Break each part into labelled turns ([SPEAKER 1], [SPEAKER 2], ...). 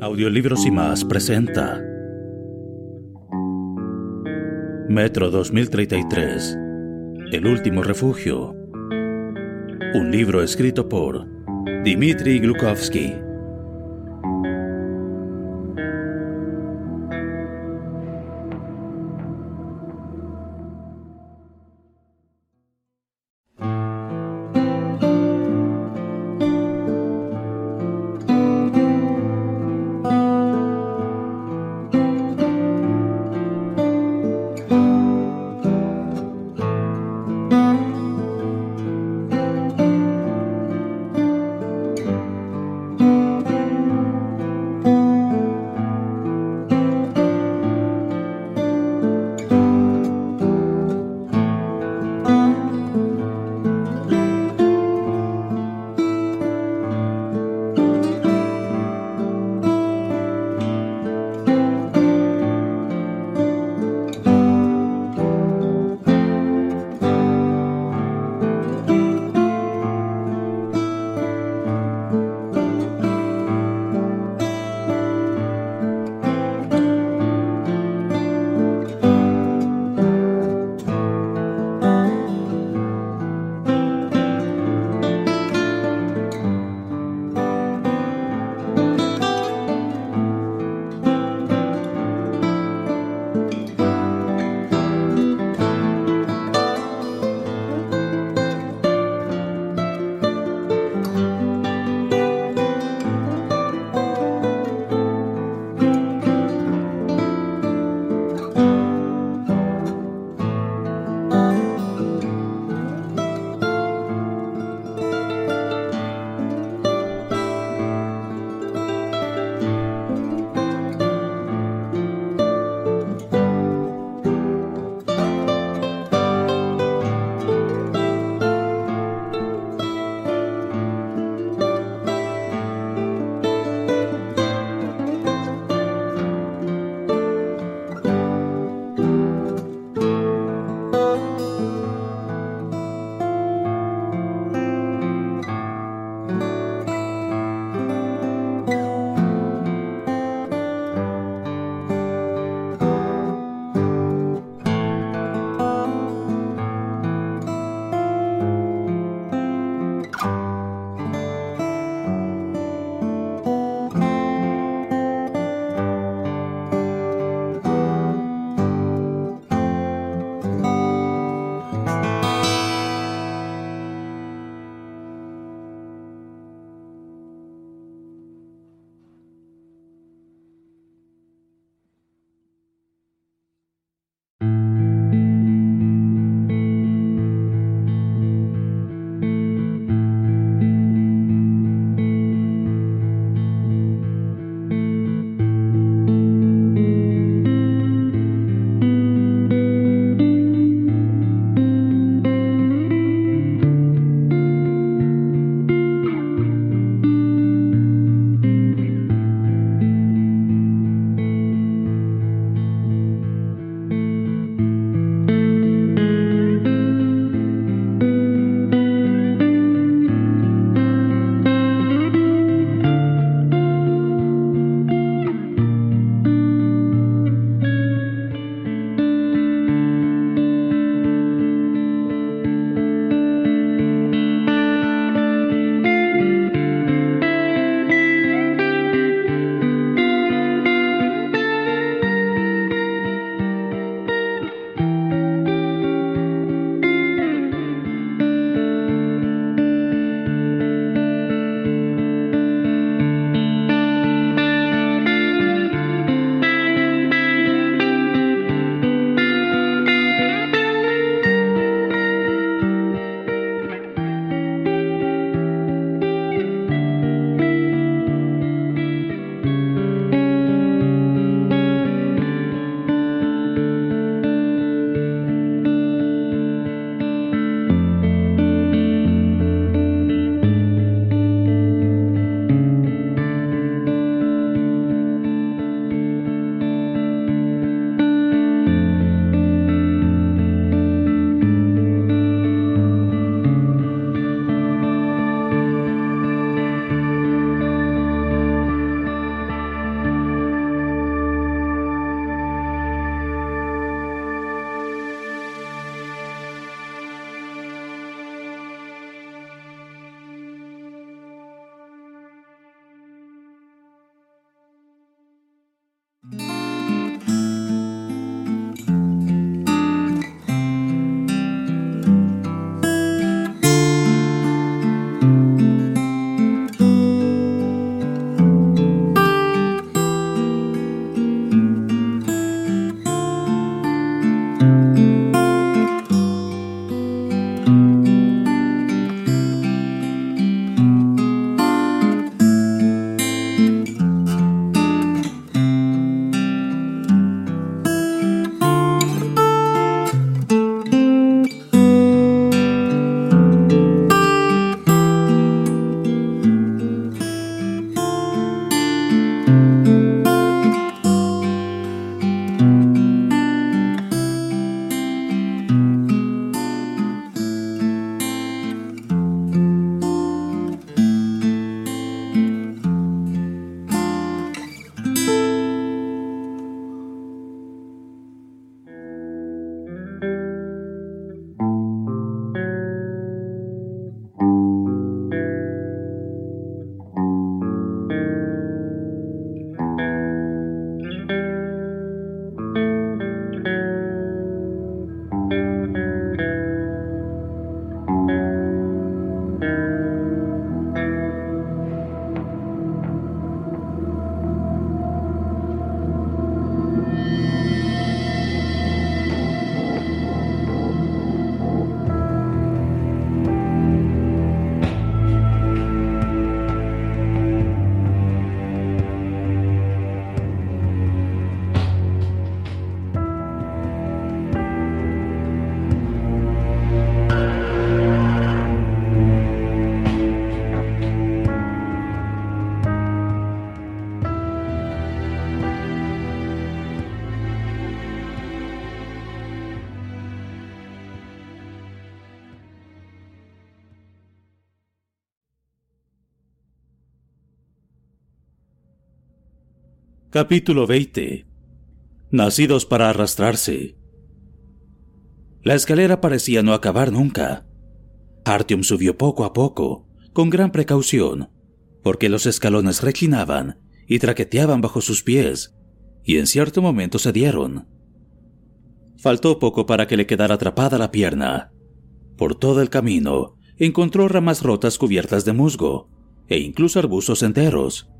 [SPEAKER 1] Audiolibros y más presenta Metro 2033 El último refugio. Un libro escrito por Dmitry Glukovsky. Capítulo 20 Nacidos para arrastrarse. La escalera parecía no acabar nunca. Artyom subió poco a poco, con gran precaución, porque los escalones reclinaban y traqueteaban bajo sus pies, y en cierto momento cedieron. Faltó poco para que le quedara atrapada la pierna. Por todo el camino encontró ramas rotas cubiertas de musgo, e incluso arbustos enteros.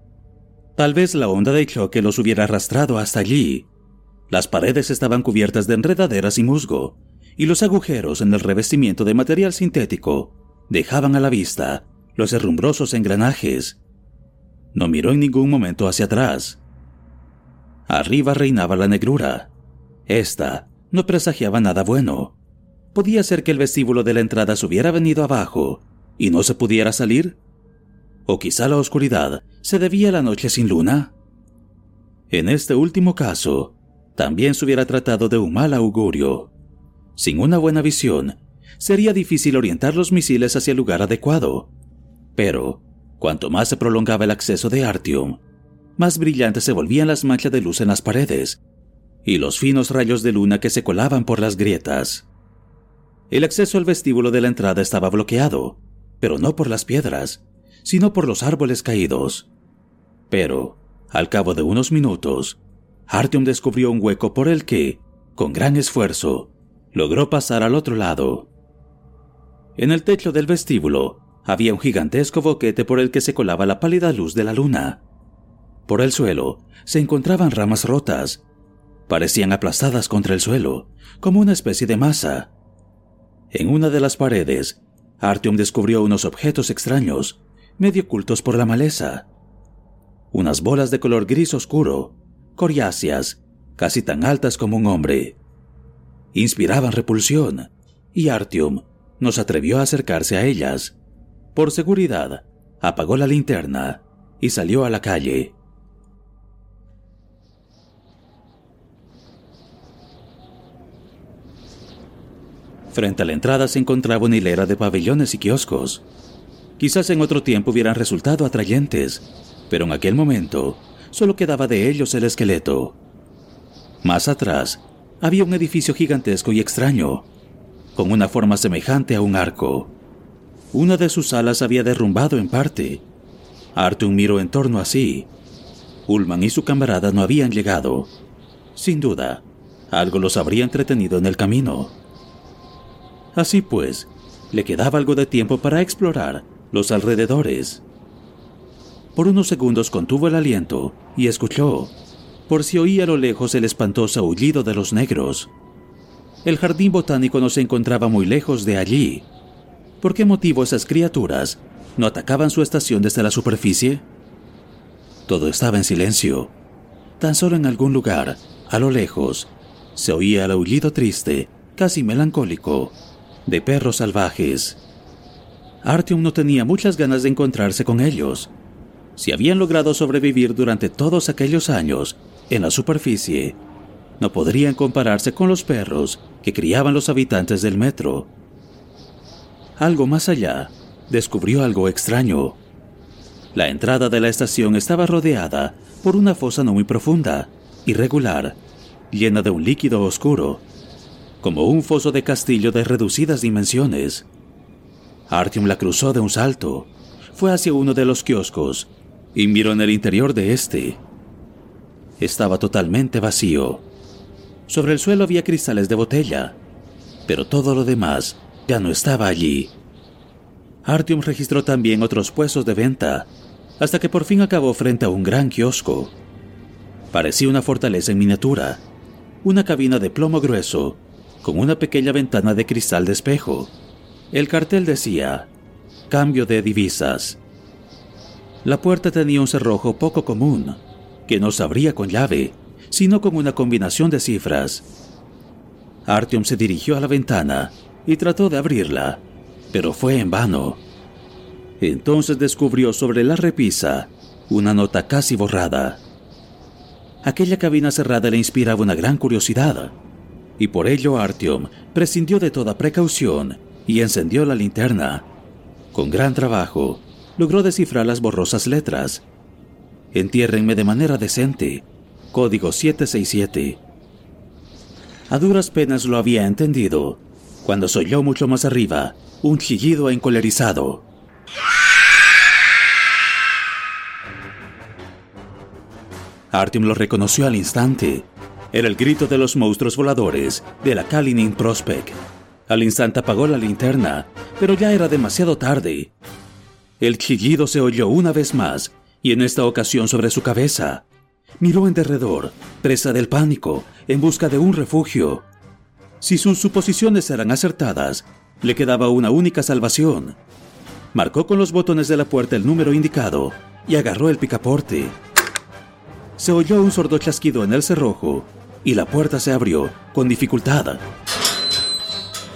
[SPEAKER 1] Tal vez la onda de choque los hubiera arrastrado hasta allí, las paredes estaban cubiertas de enredaderas y musgo, y los agujeros en el revestimiento de material sintético dejaban a la vista los herrumbrosos engranajes. No miró en ningún momento hacia atrás. Arriba reinaba la negrura. Esta no presagiaba nada bueno. Podía ser que el vestíbulo de la entrada se hubiera venido abajo y no se pudiera salir. O quizá la oscuridad se debía a la noche sin luna. En este último caso, también se hubiera tratado de un mal augurio. Sin una buena visión, sería difícil orientar los misiles hacia el lugar adecuado. Pero, cuanto más se prolongaba el acceso de Artyom, más brillantes se volvían las manchas de luz en las paredes y los finos rayos de luna que se colaban por las grietas. El acceso al vestíbulo de la entrada estaba bloqueado, pero no por las piedras, sino por los árboles caídos. Pero, al cabo de unos minutos, Artyom descubrió un hueco por el que, con gran esfuerzo, logró pasar al otro lado. En el techo del vestíbulo había un gigantesco boquete por el que se colaba la pálida luz de la luna. Por el suelo se encontraban ramas rotas. Parecían aplastadas contra el suelo, como una especie de masa. En una de las paredes, Artyom descubrió unos objetos extraños, medio ocultos por la maleza. Unas bolas de color gris oscuro, coriáceas, casi tan altas como un hombre. Inspiraban repulsión, y Artyom no se atrevió a acercarse a ellas. Por seguridad, apagó la linterna y salió a la calle. Frente a la entrada se encontraba una hilera de pabellones y kioscos. Quizás en otro tiempo hubieran resultado atrayentes, pero en aquel momento solo quedaba de ellos el esqueleto. Más atrás, había un edificio gigantesco y extraño, con una forma semejante a un arco. Una de sus alas había derrumbado en parte. Arthur miró en torno a sí. Ullman y su camarada no habían llegado. Sin duda, algo los habría entretenido en el camino. Así pues, le quedaba algo de tiempo para explorar los alrededores. Por unos segundos contuvo el aliento y escuchó, por si oía a lo lejos el espantoso aullido de los negros. El jardín botánico no se encontraba muy lejos de allí. ¿Por qué motivo esas criaturas no atacaban su estación desde la superficie? Todo estaba en silencio. Tan solo en algún lugar, a lo lejos, se oía el aullido triste, casi melancólico, de perros salvajes. Artyom no tenía muchas ganas de encontrarse con ellos, si habían logrado sobrevivir durante todos aquellos años en la superficie, no podrían compararse con los perros que criaban los habitantes del metro. Algo más allá, descubrió algo extraño. La entrada de la estación estaba rodeada por una fosa no muy profunda, irregular, llena de un líquido oscuro, como un foso de castillo de reducidas dimensiones. Artyom la cruzó de un salto, fue hacia uno de los kioscos y miró en el interior de este. Estaba totalmente vacío. Sobre el suelo había cristales de botella, pero todo lo demás ya no estaba allí. Artyom registró también otros puestos de venta, hasta que por fin acabó frente a un gran kiosco. Parecía una fortaleza en miniatura, una cabina de plomo grueso, con una pequeña ventana de cristal de espejo. El cartel decía, cambio de divisas. La puerta tenía un cerrojo poco común, que no se abría con llave, sino con una combinación de cifras. Artyom se dirigió a la ventana y trató de abrirla, pero fue en vano. Entonces descubrió sobre la repisa una nota casi borrada. Aquella cabina cerrada le inspiraba una gran curiosidad, y por ello Artyom prescindió de toda precaución y encendió la linterna. Con gran trabajo, logró descifrar las borrosas letras. Entiérrenme de manera decente, código 767. A duras penas lo había entendido, cuando se oyó mucho más arriba un chillido encolerizado. Artyom lo reconoció al instante. Era el grito de los monstruos voladores de la Kalinin Prospect. Al instante apagó la linterna, pero ya era demasiado tarde. El chillido se oyó una vez más, y en esta ocasión sobre su cabeza. Miró en derredor, presa del pánico, en busca de un refugio. Si sus suposiciones eran acertadas, le quedaba una única salvación. Marcó con los botones de la puerta el número indicado y agarró el picaporte. Se oyó un sordo chasquido en el cerrojo y la puerta se abrió con dificultad.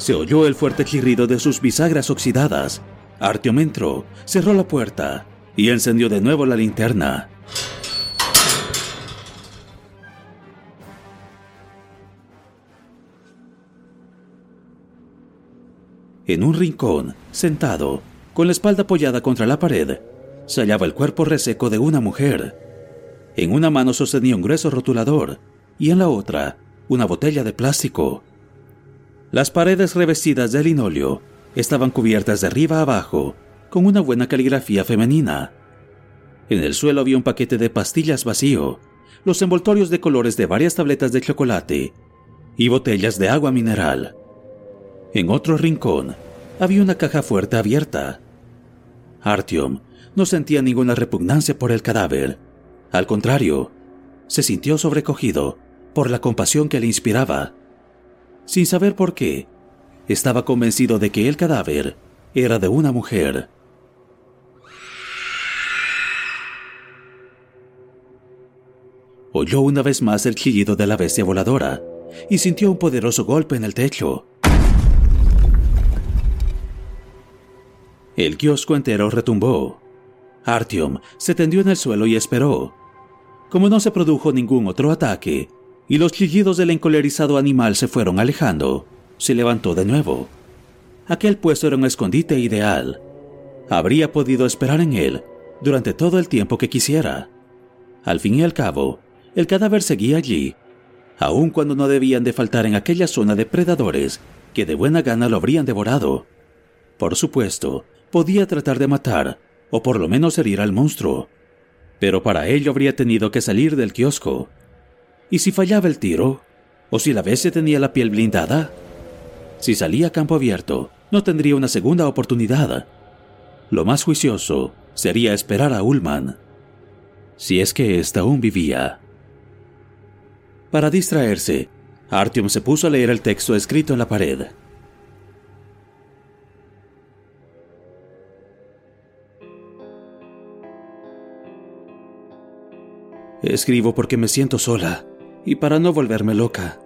[SPEAKER 1] Se oyó el fuerte chirrido de sus bisagras oxidadas. Artyom entró, cerró la puerta y encendió de nuevo la linterna. En un rincón, sentado, con la espalda apoyada contra la pared, se hallaba el cuerpo reseco de una mujer. En una mano sostenía un grueso rotulador y en la otra una botella de plástico. Las paredes revestidas de linóleo estaban cubiertas de arriba abajo con una buena caligrafía femenina. En el suelo había un paquete de pastillas vacío, los envoltorios de colores de varias tabletas de chocolate y botellas de agua mineral. En otro rincón había una caja fuerte abierta. Artyom no sentía ninguna repugnancia por el cadáver. Al contrario, se sintió sobrecogido por la compasión que le inspiraba. Sin saber por qué, estaba convencido de que el cadáver era de una mujer. Oyó una vez más el chillido de la bestia voladora y sintió un poderoso golpe en el techo. El kiosco entero retumbó. Artyom se tendió en el suelo y esperó. Como no se produjo ningún otro ataque, y los chillidos del encolerizado animal se fueron alejando, se levantó de nuevo. Aquel puesto era un escondite ideal. Habría podido esperar en él durante todo el tiempo que quisiera. Al fin y al cabo, el cadáver seguía allí, aun cuando no debían de faltar en aquella zona depredadores que de buena gana lo habrían devorado. Por supuesto, podía tratar de matar, o por lo menos herir al monstruo. Pero para ello habría tenido que salir del kiosco. ¿Y si fallaba el tiro? ¿O si la bestia tenía la piel blindada? Si salía a campo abierto, no tendría una segunda oportunidad. Lo más juicioso sería esperar a Ullman. Si es que ésta aún vivía. Para distraerse, Artyom se puso a leer el texto escrito en la pared. Escribo porque me siento sola y para no volverme loca.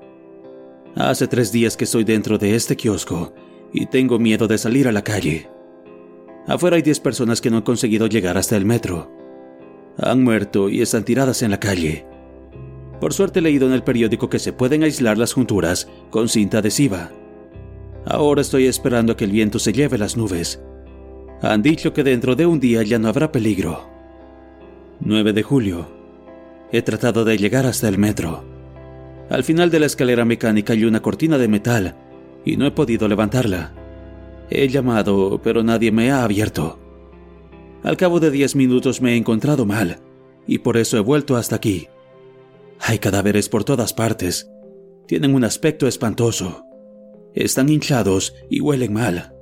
[SPEAKER 1] Hace tres días que estoy dentro de este kiosco y tengo miedo de salir a la calle. Afuera hay diez personas que no han conseguido llegar hasta el metro. Han muerto y están tiradas en la calle. Por suerte he leído en el periódico que se pueden aislar las junturas con cinta adhesiva. Ahora estoy esperando a que el viento se lleve las nubes. Han dicho que dentro de un día ya no habrá peligro. 9 de julio. He tratado de llegar hasta el metro. Al final de la escalera mecánica hay una cortina de metal y no he podido levantarla. He llamado, pero nadie me ha abierto. Al cabo de diez minutos me he encontrado mal y por eso he vuelto hasta aquí. Hay cadáveres por todas partes. Tienen un aspecto espantoso. Están hinchados y huelen mal.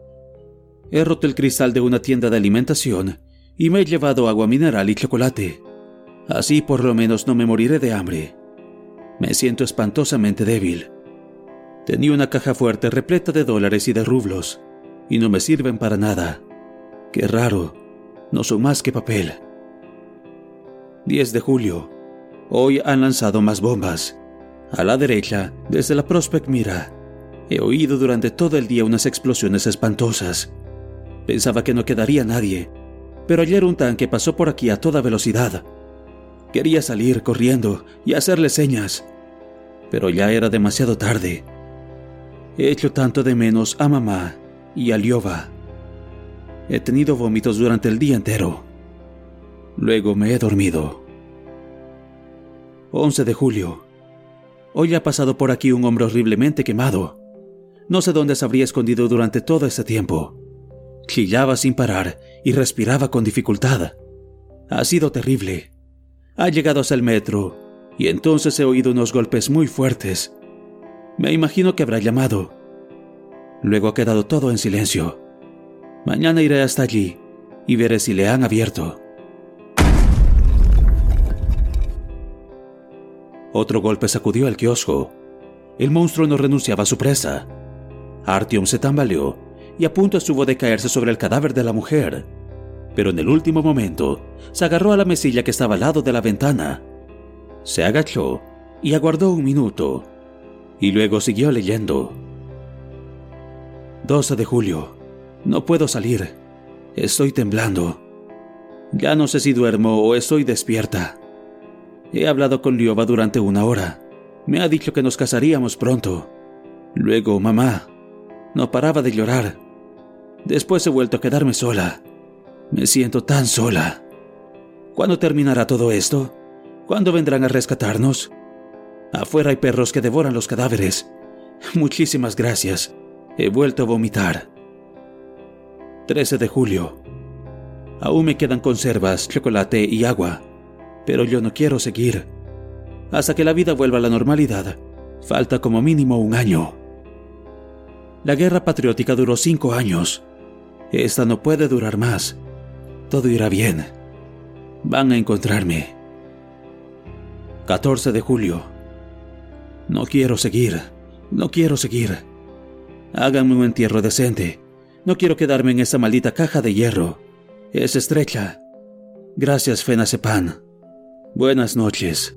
[SPEAKER 1] He roto el cristal de una tienda de alimentación y me he llevado agua mineral y chocolate. Así por lo menos no me moriré de hambre. Me siento espantosamente débil. Tenía una caja fuerte repleta de dólares y de rublos, y no me sirven para nada. Qué raro, no son más que papel. 10 de julio. Hoy han lanzado más bombas. A la derecha, desde la Prospect Mira, he oído durante todo el día unas explosiones espantosas. Pensaba que no quedaría nadie, pero ayer un tanque pasó por aquí a toda velocidad Quería salir corriendo y hacerle señas, pero ya era demasiado tarde. He hecho tanto de menos a mamá y a Liova. He tenido vómitos durante el día entero. Luego me he dormido. 11 de julio. Hoy ha pasado por aquí un hombre horriblemente quemado. No sé dónde se habría escondido durante todo ese tiempo. Chillaba sin parar y respiraba con dificultad. Ha sido terrible. Ha llegado hasta el metro y entonces he oído unos golpes muy fuertes. Me imagino que habrá llamado. Luego ha quedado todo en silencio. Mañana iré hasta allí y veré si le han abierto. Otro golpe sacudió el kiosco. El monstruo no renunciaba a su presa. Artyom se tambaleó y a punto estuvo de caerse sobre el cadáver de la mujer. Pero en el último momento se agarró a la mesilla que estaba al lado de la ventana. Se agachó y aguardó un minuto. Y luego siguió leyendo. 12 de julio. No puedo salir. Estoy temblando. Ya no sé si duermo o estoy despierta. He hablado con Liova durante una hora. Me ha dicho que nos casaríamos pronto. Luego, mamá. No paraba de llorar. Después he vuelto a quedarme sola. Me siento tan sola. ¿Cuándo terminará todo esto? ¿Cuándo vendrán a rescatarnos? Afuera hay perros que devoran los cadáveres. Muchísimas gracias. He vuelto a vomitar. 13 de julio. Aún me quedan conservas, chocolate y agua pero yo no quiero seguir. Hasta que la vida vuelva a la normalidad, falta como mínimo un año. La guerra patriótica duró cinco años. Esta no puede durar más. Todo irá bien. Van a encontrarme. 14 de julio. No quiero seguir. No quiero seguir. Háganme un entierro decente. No quiero quedarme en esa maldita caja de hierro. Es estrecha. Gracias, Fenacepan. Buenas noches.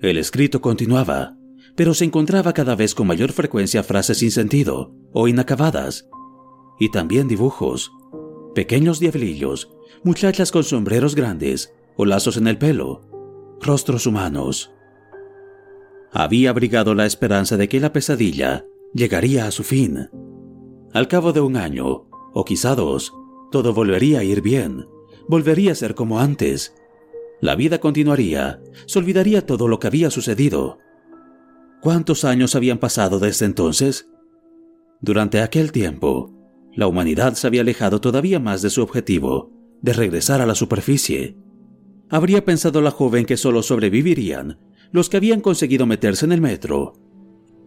[SPEAKER 1] El escrito continuaba, pero se encontraba cada vez con mayor frecuencia frases sin sentido o inacabadas, y también dibujos, pequeños diablillos, muchachas con sombreros grandes o lazos en el pelo, rostros humanos. Había abrigado la esperanza de que la pesadilla llegaría a su fin. Al cabo de un año, o quizá dos, todo volvería a ir bien, volvería a ser como antes, la vida continuaría, se olvidaría todo lo que había sucedido. ¿Cuántos años habían pasado desde entonces? Durante aquel tiempo, la humanidad se había alejado todavía más de su objetivo, de regresar a la superficie. Habría pensado la joven que solo sobrevivirían los que habían conseguido meterse en el metro,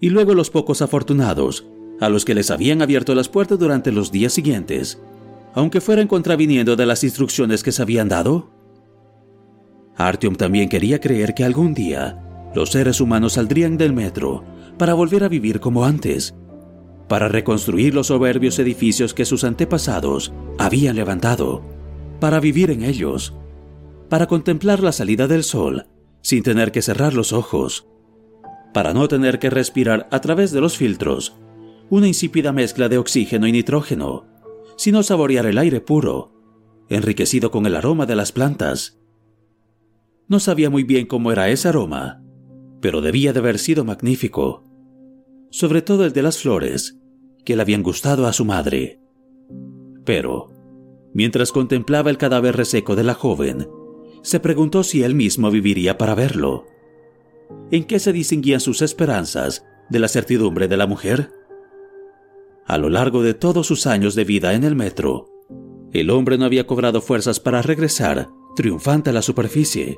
[SPEAKER 1] y luego los pocos afortunados, a los que les habían abierto las puertas durante los días siguientes, aunque fueran contraviniendo de las instrucciones que se habían dado. Artyom también quería creer que algún día los seres humanos saldrían del metro para volver a vivir como antes, para reconstruir los soberbios edificios que sus antepasados habían levantado, para vivir en ellos, para contemplar la salida del sol sin tener que cerrar los ojos, para no tener que respirar a través de los filtros una insípida mezcla de oxígeno y nitrógeno, sino saborear el aire puro, enriquecido con el aroma de las plantas no sabía muy bien cómo era ese aroma, pero debía de haber sido magnífico, sobre todo el de las flores, que le habían gustado a su madre. Pero, mientras contemplaba el cadáver reseco de la joven, se preguntó si él mismo viviría para verlo. ¿En qué se distinguían sus esperanzas de la certidumbre de la mujer? A lo largo de todos sus años de vida en el metro, el hombre no había cobrado fuerzas para regresar triunfante a la superficie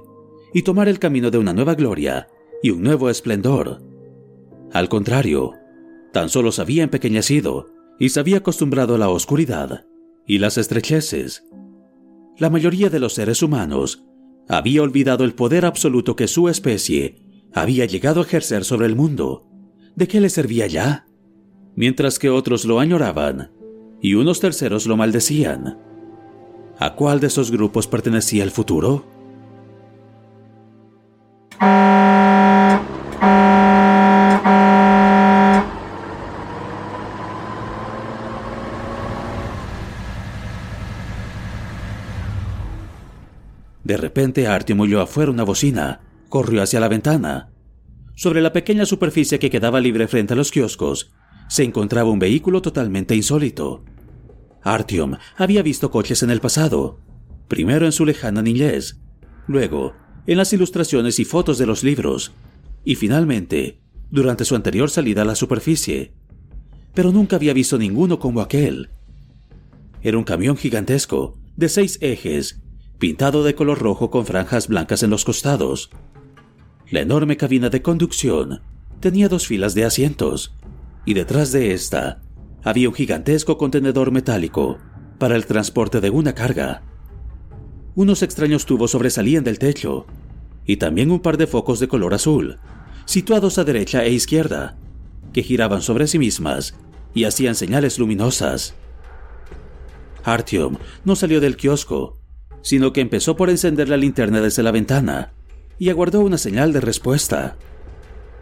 [SPEAKER 1] y tomar el camino de una nueva gloria y un nuevo esplendor. Al contrario, tan solo se había empequeñecido y se había acostumbrado a la oscuridad y las estrecheces. La mayoría de los seres humanos había olvidado el poder absoluto que su especie había llegado a ejercer sobre el mundo. ¿De qué le servía ya? Mientras que otros lo añoraban y unos terceros lo maldecían. ¿A cuál de esos grupos pertenecía el futuro? De repente Artyom oyó afuera una bocina, corrió hacia la ventana. Sobre la pequeña superficie que quedaba libre frente a los kioscos, se encontraba un vehículo totalmente insólito. Artyom había visto coches en el pasado, primero en su lejana niñez, luego en las ilustraciones y fotos de los libros, y finalmente durante su anterior salida a la superficie. Pero nunca había visto ninguno como aquel. Era un camión gigantesco, de seis ejes pintado de color rojo con franjas blancas en los costados. La enorme cabina de conducción tenía dos filas de asientos, y detrás de esta había un gigantesco contenedor metálico para el transporte de una carga. Unos extraños tubos sobresalían del techo, y también un par de focos de color azul, situados a derecha e izquierda, que giraban sobre sí mismas y hacían señales luminosas. Artyom no salió del kiosco sino que empezó por encender la linterna desde la ventana y aguardó una señal de respuesta.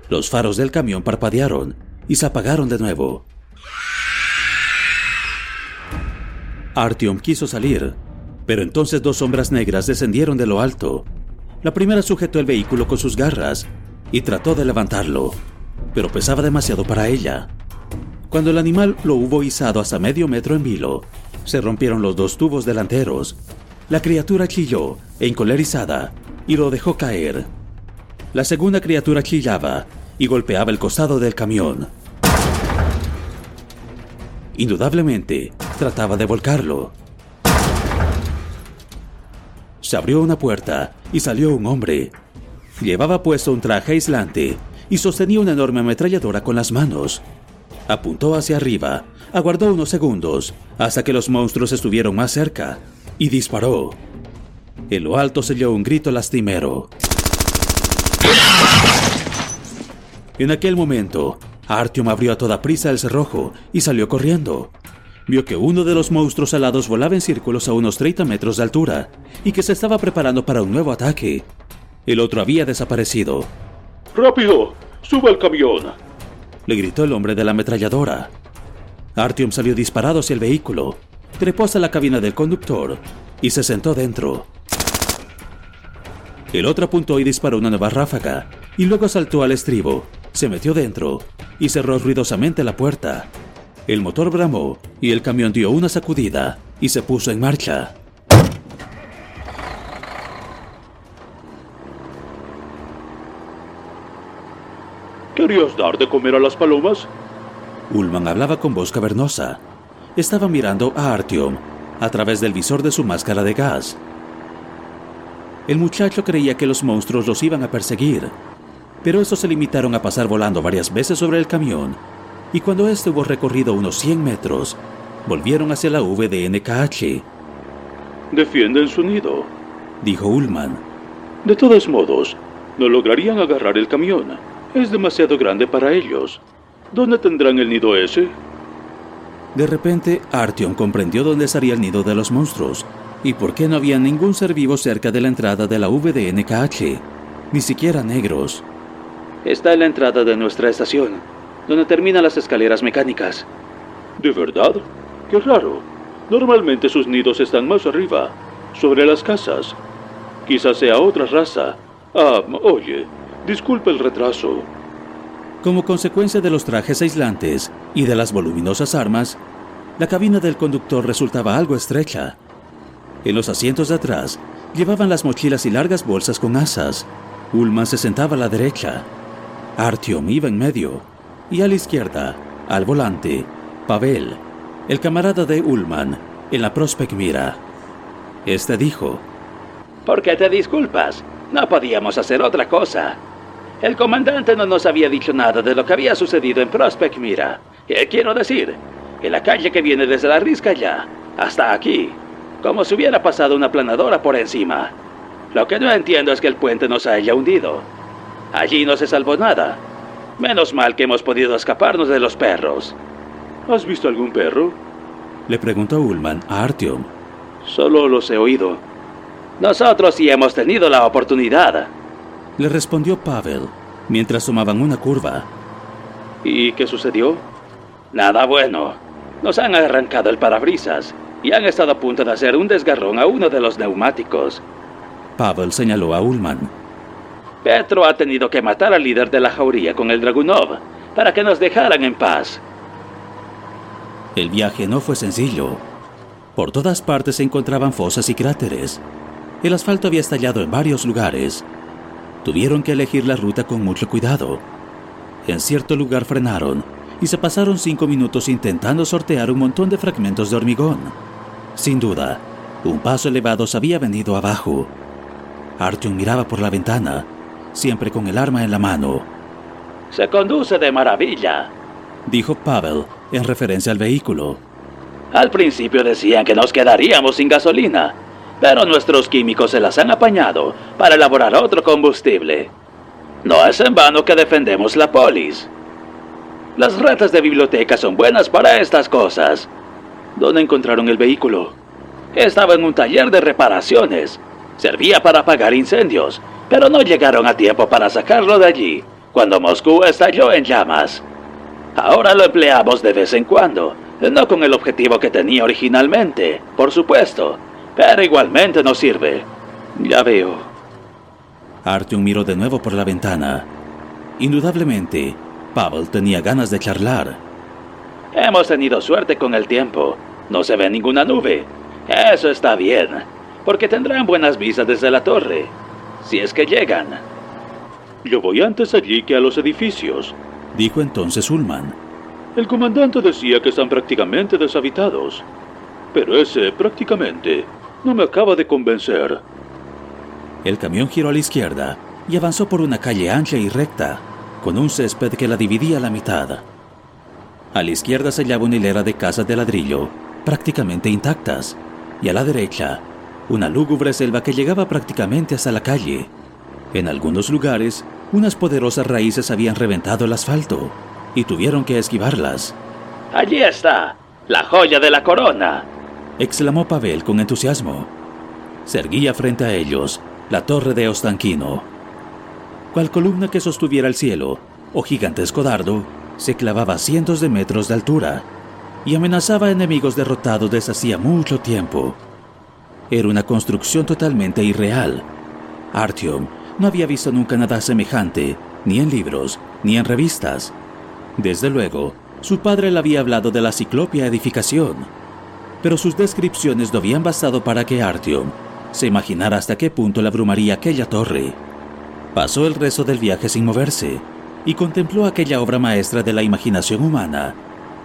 [SPEAKER 1] Los faros del camión parpadearon y se apagaron de nuevo. Artyom quiso salir, pero entonces dos sombras negras descendieron de lo alto. La primera sujetó el vehículo con sus garras y trató de levantarlo, pero pesaba demasiado para ella. Cuando el animal lo hubo izado hasta medio metro en vilo, se rompieron los dos tubos delanteros la criatura chilló, encolerizada, y lo dejó caer. La segunda criatura chillaba y golpeaba el costado del camión. Indudablemente, trataba de volcarlo. Se abrió una puerta y salió un hombre. Llevaba puesto un traje aislante y sostenía una enorme ametralladora con las manos. Apuntó hacia arriba, aguardó unos segundos hasta que los monstruos estuvieron más cerca y disparó. En lo alto se oyó un grito lastimero. En aquel momento, Artyom abrió a toda prisa el cerrojo y salió corriendo. Vio que uno de los monstruos alados volaba en círculos a unos 30 metros de altura y que se estaba preparando para un nuevo ataque. El otro había desaparecido.
[SPEAKER 2] ¡Rápido! ¡Suba al camión!
[SPEAKER 1] Le gritó el hombre de la ametralladora. Artyom salió disparado hacia el vehículo trepó hasta la cabina del conductor y se sentó dentro. El otro apuntó y disparó una nueva ráfaga, y luego saltó al estribo, se metió dentro y cerró ruidosamente la puerta. El motor bramó y el camión dio una sacudida y se puso en marcha.
[SPEAKER 2] ¿Querías dar de comer a las palomas?
[SPEAKER 1] Ullman hablaba con voz cavernosa, estaba mirando a Artyom a través del visor de su máscara de gas. El muchacho creía que los monstruos los iban a perseguir, pero estos se limitaron a pasar volando varias veces sobre el camión, y cuando este hubo recorrido unos 100 metros, volvieron hacia la VDNKH.
[SPEAKER 2] Defienden su nido,
[SPEAKER 1] dijo Ullman.
[SPEAKER 2] De todos modos, no lograrían agarrar el camión. Es demasiado grande para ellos. ¿Dónde tendrán el nido ese?
[SPEAKER 1] De repente, Artyom comprendió dónde estaría el nido de los monstruos y por qué no había ningún ser vivo cerca de la entrada de la VDNKH, ni siquiera negros.
[SPEAKER 3] Está en la entrada de nuestra estación, donde terminan las escaleras mecánicas.
[SPEAKER 2] ¿De verdad? Qué raro. Normalmente sus nidos están más arriba, sobre las casas. Quizás sea otra raza. Ah, oye, disculpe el retraso.
[SPEAKER 1] Como consecuencia de los trajes aislantes y de las voluminosas armas, la cabina del conductor resultaba algo estrecha. En los asientos de atrás llevaban las mochilas y largas bolsas con asas. Ullman se sentaba a la derecha. Artyom iba en medio. Y a la izquierda, al volante, Pavel, el camarada de Ullman, en la Prospect Mira. Este dijo,
[SPEAKER 3] ¿Por qué te disculpas? No podíamos hacer otra cosa. El comandante no nos había dicho nada de lo que había sucedido en Prospect Mira. Eh, quiero decir, en la calle que viene desde la risca ya, hasta aquí, como si hubiera pasado una planadora por encima. Lo que no entiendo es que el puente no se haya hundido. Allí no se salvó nada. Menos mal que hemos podido escaparnos de los perros.
[SPEAKER 2] ¿Has visto algún perro?
[SPEAKER 1] Le preguntó Ullman a Artyom.
[SPEAKER 3] Solo los he oído. Nosotros sí hemos tenido la oportunidad.
[SPEAKER 1] Le respondió Pavel mientras tomaban una curva.
[SPEAKER 2] ¿Y qué sucedió?
[SPEAKER 3] Nada bueno. Nos han arrancado el parabrisas y han estado a punto de hacer un desgarrón a uno de los neumáticos.
[SPEAKER 1] Pavel señaló a Ullman.
[SPEAKER 3] Petro ha tenido que matar al líder de la jauría con el Dragunov para que nos dejaran en paz.
[SPEAKER 1] El viaje no fue sencillo. Por todas partes se encontraban fosas y cráteres. El asfalto había estallado en varios lugares. Tuvieron que elegir la ruta con mucho cuidado. En cierto lugar frenaron y se pasaron cinco minutos intentando sortear un montón de fragmentos de hormigón. Sin duda, un paso elevado se había venido abajo. Artyom miraba por la ventana, siempre con el arma en la mano.
[SPEAKER 3] Se conduce de maravilla,
[SPEAKER 1] dijo Pavel en referencia al vehículo.
[SPEAKER 3] Al principio decían que nos quedaríamos sin gasolina, pero nuestros químicos se las han apañado para elaborar otro combustible. No es en vano que defendemos la polis. Las ratas de biblioteca son buenas para estas cosas.
[SPEAKER 2] ¿Dónde encontraron el vehículo?
[SPEAKER 3] Estaba en un taller de reparaciones. Servía para apagar incendios, pero no llegaron a tiempo para sacarlo de allí, cuando Moscú estalló en llamas. Ahora lo empleamos de vez en cuando, no con el objetivo que tenía originalmente, por supuesto, pero igualmente nos sirve.
[SPEAKER 2] Ya veo.
[SPEAKER 1] Artyom miró de nuevo por la ventana. Indudablemente, Pavel tenía ganas de charlar.
[SPEAKER 3] Hemos tenido suerte con el tiempo. No se ve ninguna nube. Eso está bien, porque tendrán buenas vistas desde la torre, si es que llegan.
[SPEAKER 2] Yo voy antes allí que a los edificios,
[SPEAKER 1] dijo entonces Ullman.
[SPEAKER 2] El comandante decía que están prácticamente deshabitados, pero ese prácticamente no me acaba de convencer.
[SPEAKER 1] El camión giró a la izquierda y avanzó por una calle ancha y recta, con un césped que la dividía a la mitad. A la izquierda se hallaba una hilera de casas de ladrillo, prácticamente intactas, y a la derecha, una lúgubre selva que llegaba prácticamente hasta la calle. En algunos lugares, unas poderosas raíces habían reventado el asfalto y tuvieron que esquivarlas.
[SPEAKER 3] Allí está, la joya de la corona,
[SPEAKER 1] exclamó Pavel con entusiasmo. Se erguía frente a ellos la torre de Ostanquino. Cual columna que sostuviera el cielo, o gigantesco dardo, se clavaba a cientos de metros de altura y amenazaba a enemigos derrotados desde hacía mucho tiempo. Era una construcción totalmente irreal. Artyom no había visto nunca nada semejante, ni en libros, ni en revistas. Desde luego, su padre le había hablado de la ciclopia edificación, pero sus descripciones no habían bastado para que Artyom se imaginara hasta qué punto le abrumaría aquella torre. Pasó el resto del viaje sin moverse y contempló aquella obra maestra de la imaginación humana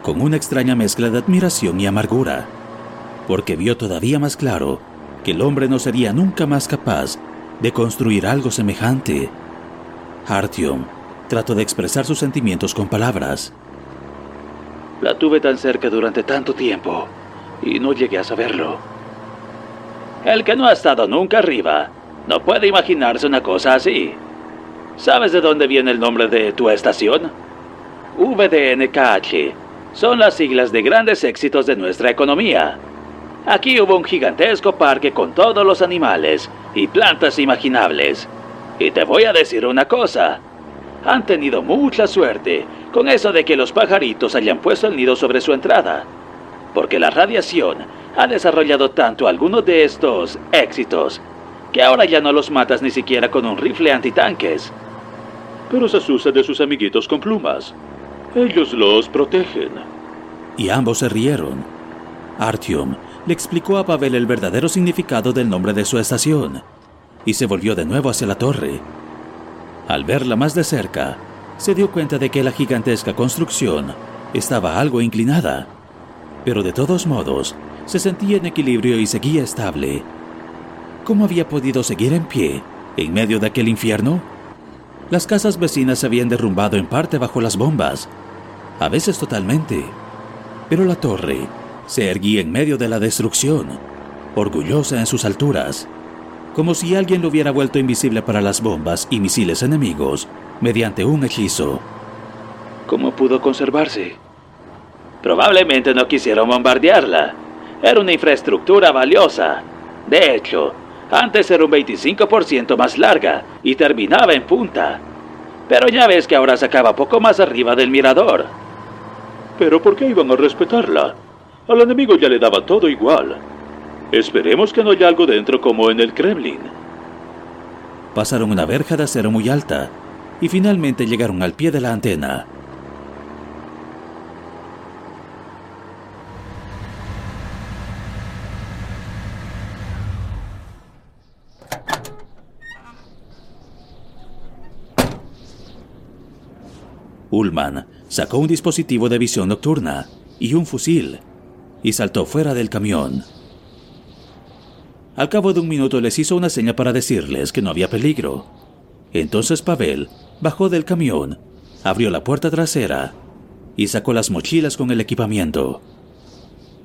[SPEAKER 1] con una extraña mezcla de admiración y amargura, porque vio todavía más claro que el hombre no sería nunca más capaz de construir algo semejante. Artyom trató de expresar sus sentimientos con palabras.
[SPEAKER 3] La tuve tan cerca durante tanto tiempo y no llegué a saberlo. El que no ha estado nunca arriba no puede imaginarse una cosa así. ¿Sabes de dónde viene el nombre de tu estación? VDNKH. Son las siglas de grandes éxitos de nuestra economía. Aquí hubo un gigantesco parque con todos los animales y plantas imaginables. Y te voy a decir una cosa. Han tenido mucha suerte con eso de que los pajaritos hayan puesto el nido sobre su entrada. Porque la radiación ha desarrollado tanto algunos de estos éxitos que ahora ya no los matas ni siquiera con un rifle antitanques.
[SPEAKER 2] Pero se asusta de sus amiguitos con plumas. Ellos los protegen.
[SPEAKER 1] Y ambos se rieron. Artyom le explicó a Pavel el verdadero significado del nombre de su estación y se volvió de nuevo hacia la torre. Al verla más de cerca, se dio cuenta de que la gigantesca construcción estaba algo inclinada
[SPEAKER 4] pero de todos modos se sentía en equilibrio y seguía estable. ¿Cómo había podido seguir en pie en medio de aquel infierno? Las casas vecinas se habían derrumbado en parte bajo las bombas, a veces totalmente, pero la torre se erguía en medio de la destrucción, orgullosa en sus alturas, como si alguien lo hubiera vuelto invisible para las bombas y misiles enemigos mediante un hechizo.
[SPEAKER 1] ¿Cómo pudo conservarse? Probablemente no quisieron bombardearla. Era una infraestructura valiosa. De hecho, antes era un 25% más larga y terminaba en punta. Pero ya ves que ahora se acaba poco más arriba del mirador.
[SPEAKER 5] Pero ¿por qué iban a respetarla? Al enemigo ya le daba todo igual. Esperemos que no haya algo dentro como en el Kremlin.
[SPEAKER 4] Pasaron una verja de acero muy alta y finalmente llegaron al pie de la antena. Ullman sacó un dispositivo de visión nocturna y un fusil y saltó fuera del camión. Al cabo de un minuto les hizo una seña para decirles que no había peligro. Entonces Pavel bajó del camión, abrió la puerta trasera y sacó las mochilas con el equipamiento.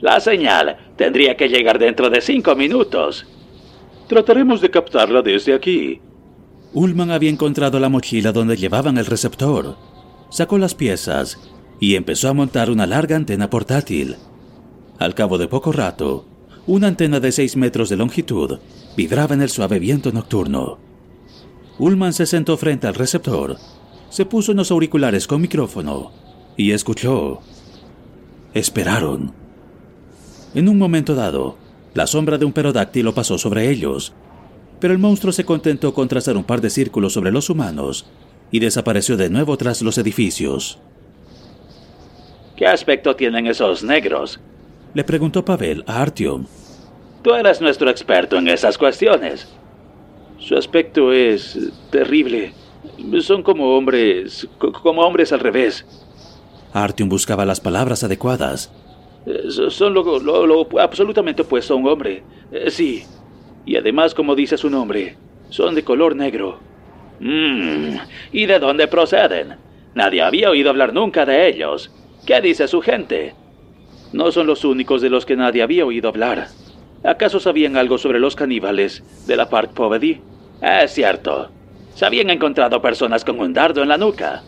[SPEAKER 1] La señal tendría que llegar dentro de cinco minutos.
[SPEAKER 5] Trataremos de captarla desde aquí.
[SPEAKER 4] Ullman había encontrado la mochila donde llevaban el receptor sacó las piezas y empezó a montar una larga antena portátil. Al cabo de poco rato, una antena de 6 metros de longitud vibraba en el suave viento nocturno. Ullman se sentó frente al receptor, se puso unos auriculares con micrófono y escuchó. Esperaron. En un momento dado, la sombra de un perodáctilo pasó sobre ellos, pero el monstruo se contentó con trazar un par de círculos sobre los humanos y desapareció de nuevo tras los edificios.
[SPEAKER 1] ¿Qué aspecto tienen esos negros?
[SPEAKER 4] Le preguntó Pavel a Artyom.
[SPEAKER 1] Tú eres nuestro experto en esas cuestiones. Su aspecto es terrible. Son como hombres, como hombres al revés.
[SPEAKER 4] Artyom buscaba las palabras adecuadas.
[SPEAKER 1] Eh, son lo, lo absolutamente opuesto a un hombre. Eh, sí. Y además, como dice su nombre, son de color negro. Mmm, ¿y de dónde proceden? Nadie había oído hablar nunca de ellos. ¿Qué dice su gente? No son los únicos de los que nadie había oído hablar. ¿Acaso sabían algo sobre los caníbales de la Park Povedy? Es cierto. Se habían encontrado personas con un dardo en la nuca,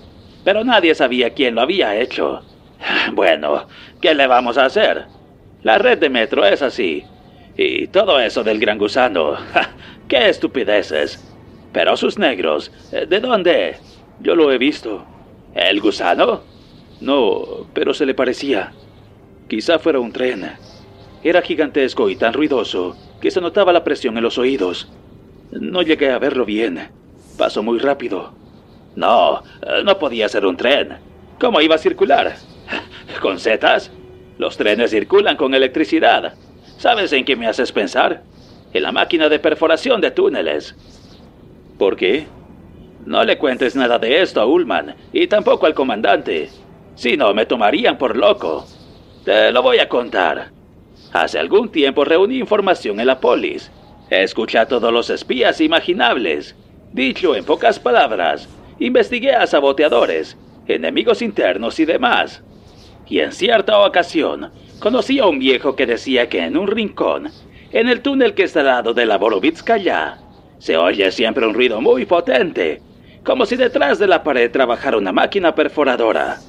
[SPEAKER 1] pero nadie sabía quién lo había hecho. Bueno, ¿qué le vamos a hacer? La red de metro es así. Y todo eso del gran gusano. ¡Qué estupideces! Pero sus negros, eh, ¿de dónde? Yo lo he visto. ¿El gusano? No, pero se le parecía. Quizá fuera un tren. Era gigantesco y tan ruidoso que se notaba la presión en los oídos. No llegué a verlo bien. Pasó muy rápido. No, no podía ser un tren. ¿Cómo iba a circular? ¿Con setas? Los trenes circulan con electricidad. ¿Sabes en qué me haces pensar? En la máquina de perforación de túneles. ¿Por qué? No le cuentes nada de esto a Ullman y tampoco al comandante. Si no, me tomarían por loco. Te lo voy a contar. Hace algún tiempo reuní información en la polis. Escuché a todos los espías imaginables. Dicho en pocas palabras, investigué a saboteadores, enemigos internos y demás. Y en cierta ocasión, conocí a un viejo que decía que en un rincón, en el túnel que está al lado de la Borovitskaya, se oye siempre un ruido muy potente, como si detrás de la pared trabajara una máquina perforadora.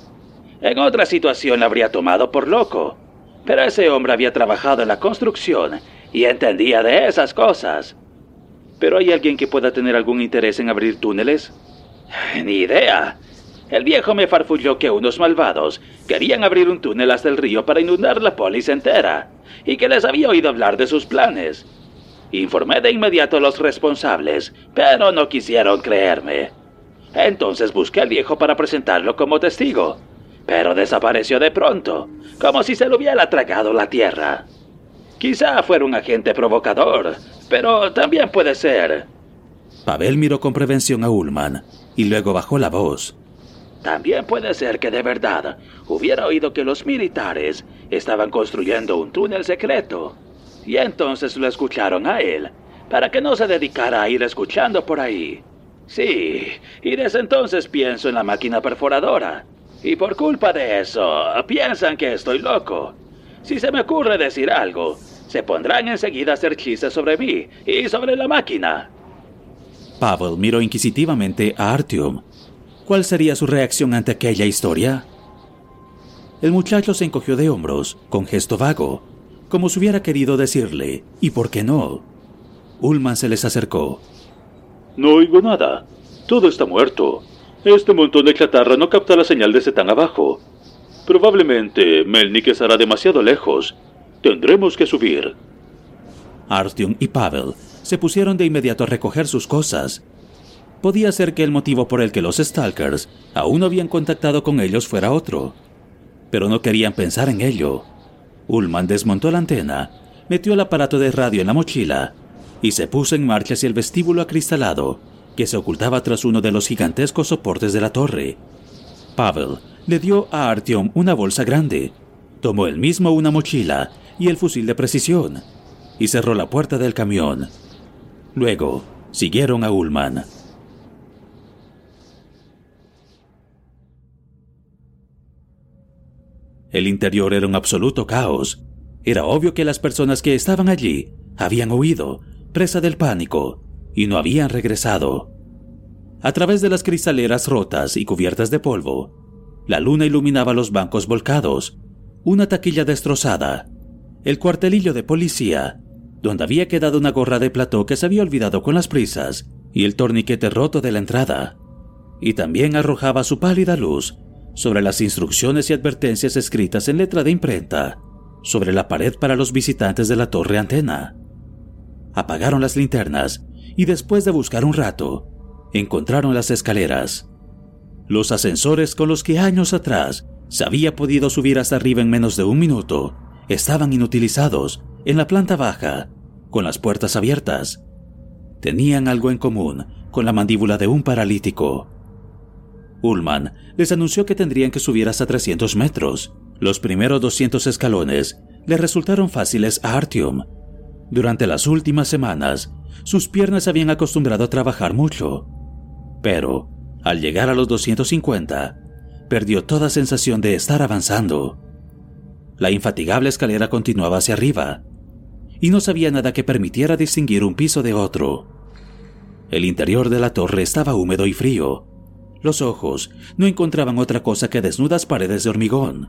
[SPEAKER 1] En otra situación la habría tomado por loco, pero ese hombre había trabajado en la construcción y entendía de esas cosas. ¿Pero hay alguien que pueda tener algún interés en abrir túneles? Ni idea. El viejo me farfulló que unos malvados querían abrir un túnel hasta el río para inundar la polis entera, y que les había oído hablar de sus planes. Informé de inmediato a los responsables, pero no quisieron creerme. Entonces busqué al viejo para presentarlo como testigo, pero desapareció de pronto, como si se lo hubiera tragado la tierra. Quizá fuera un agente provocador, pero también puede ser.
[SPEAKER 4] Pavel miró con prevención a Ullman y luego bajó la voz.
[SPEAKER 3] También puede ser que de verdad hubiera oído que los militares estaban construyendo un túnel secreto. Y entonces lo escucharon a él, para que no se dedicara a ir escuchando por ahí. Sí, y desde entonces pienso en la máquina perforadora. Y por culpa de eso, piensan que estoy loco. Si se me ocurre decir algo, se pondrán enseguida a hacer chistes sobre mí y sobre la máquina.
[SPEAKER 1] Pavel miró inquisitivamente a Artyom. ¿Cuál sería su reacción ante aquella historia? El muchacho se encogió de hombros, con gesto vago, como si hubiera querido decirle, ¿y por qué no? Ullman se les acercó.
[SPEAKER 2] No oigo nada. Todo está muerto. Este montón de chatarra no capta la señal desde tan abajo. Probablemente Melnik estará demasiado lejos. Tendremos que subir.
[SPEAKER 1] Artyom y Pavel se pusieron de inmediato a recoger sus cosas. Podía ser que el motivo por el que los Stalkers aún no habían contactado con ellos fuera otro, pero no querían pensar en ello. Ullman desmontó la antena, metió el aparato de radio en la mochila y se puso en marcha hacia el vestíbulo acristalado que se ocultaba tras uno de los gigantescos soportes de la torre. Pavel le dio a Artyom una bolsa grande, tomó él mismo una mochila y el fusil de precisión, y cerró la puerta del camión. Luego, siguieron a Ullman. El interior era un absoluto caos. Era obvio que las personas que estaban allí habían huido, presa del pánico, y no habían regresado. A través de las cristaleras rotas y cubiertas de polvo, la luna iluminaba los bancos volcados, una taquilla destrozada, el cuartelillo de policía, donde había quedado una gorra de plató que se había olvidado con las prisas, y el torniquete roto de la entrada. Y también arrojaba su pálida luz sobre las instrucciones y advertencias escritas en letra de imprenta sobre la pared para los visitantes de la torre antena. Apagaron las linternas y después de buscar un rato, encontraron las escaleras. Los ascensores con los que años atrás se había podido subir hasta arriba en menos de un minuto estaban inutilizados en la planta baja, con las puertas abiertas. Tenían algo en común con la mandíbula de un paralítico. Ullman les anunció que tendrían que subir hasta 300 metros. Los primeros 200 escalones le resultaron fáciles a Artyom. Durante las últimas semanas, sus piernas habían acostumbrado a trabajar mucho. Pero, al llegar a los 250, perdió toda sensación de estar avanzando. La infatigable escalera continuaba hacia arriba, y no sabía nada que permitiera distinguir un piso de otro. El interior de la torre estaba húmedo y frío. Los ojos no encontraban otra cosa que desnudas paredes de hormigón.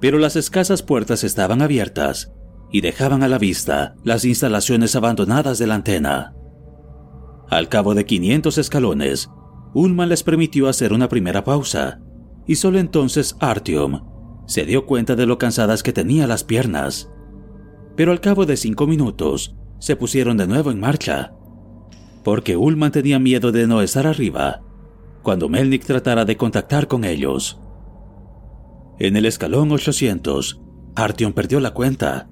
[SPEAKER 1] Pero las escasas puertas estaban abiertas y dejaban a la vista las instalaciones abandonadas de la antena. Al cabo de 500 escalones, Ullman les permitió hacer una primera pausa, y solo entonces Artyom se dio cuenta de lo cansadas que tenía las piernas. Pero al cabo de cinco minutos, se pusieron de nuevo en marcha, porque Ullman tenía miedo de no estar arriba cuando Melnik tratara de contactar con ellos. En el escalón 800, Artyom perdió la cuenta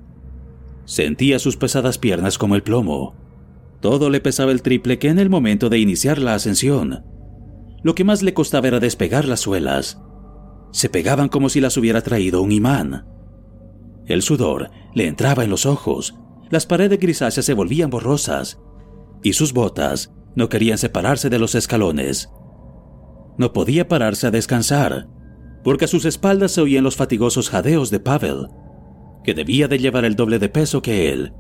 [SPEAKER 1] Sentía sus pesadas piernas como el plomo. Todo le pesaba el triple que en el momento de iniciar la ascensión. Lo que más le costaba era despegar las suelas. Se pegaban como si las hubiera traído un imán. El sudor le entraba en los ojos, las paredes grisáceas se volvían borrosas, y sus botas no querían separarse de los escalones. No podía pararse a descansar, porque a sus espaldas se oían los fatigosos jadeos de Pavel que debía de llevar el doble de peso que él.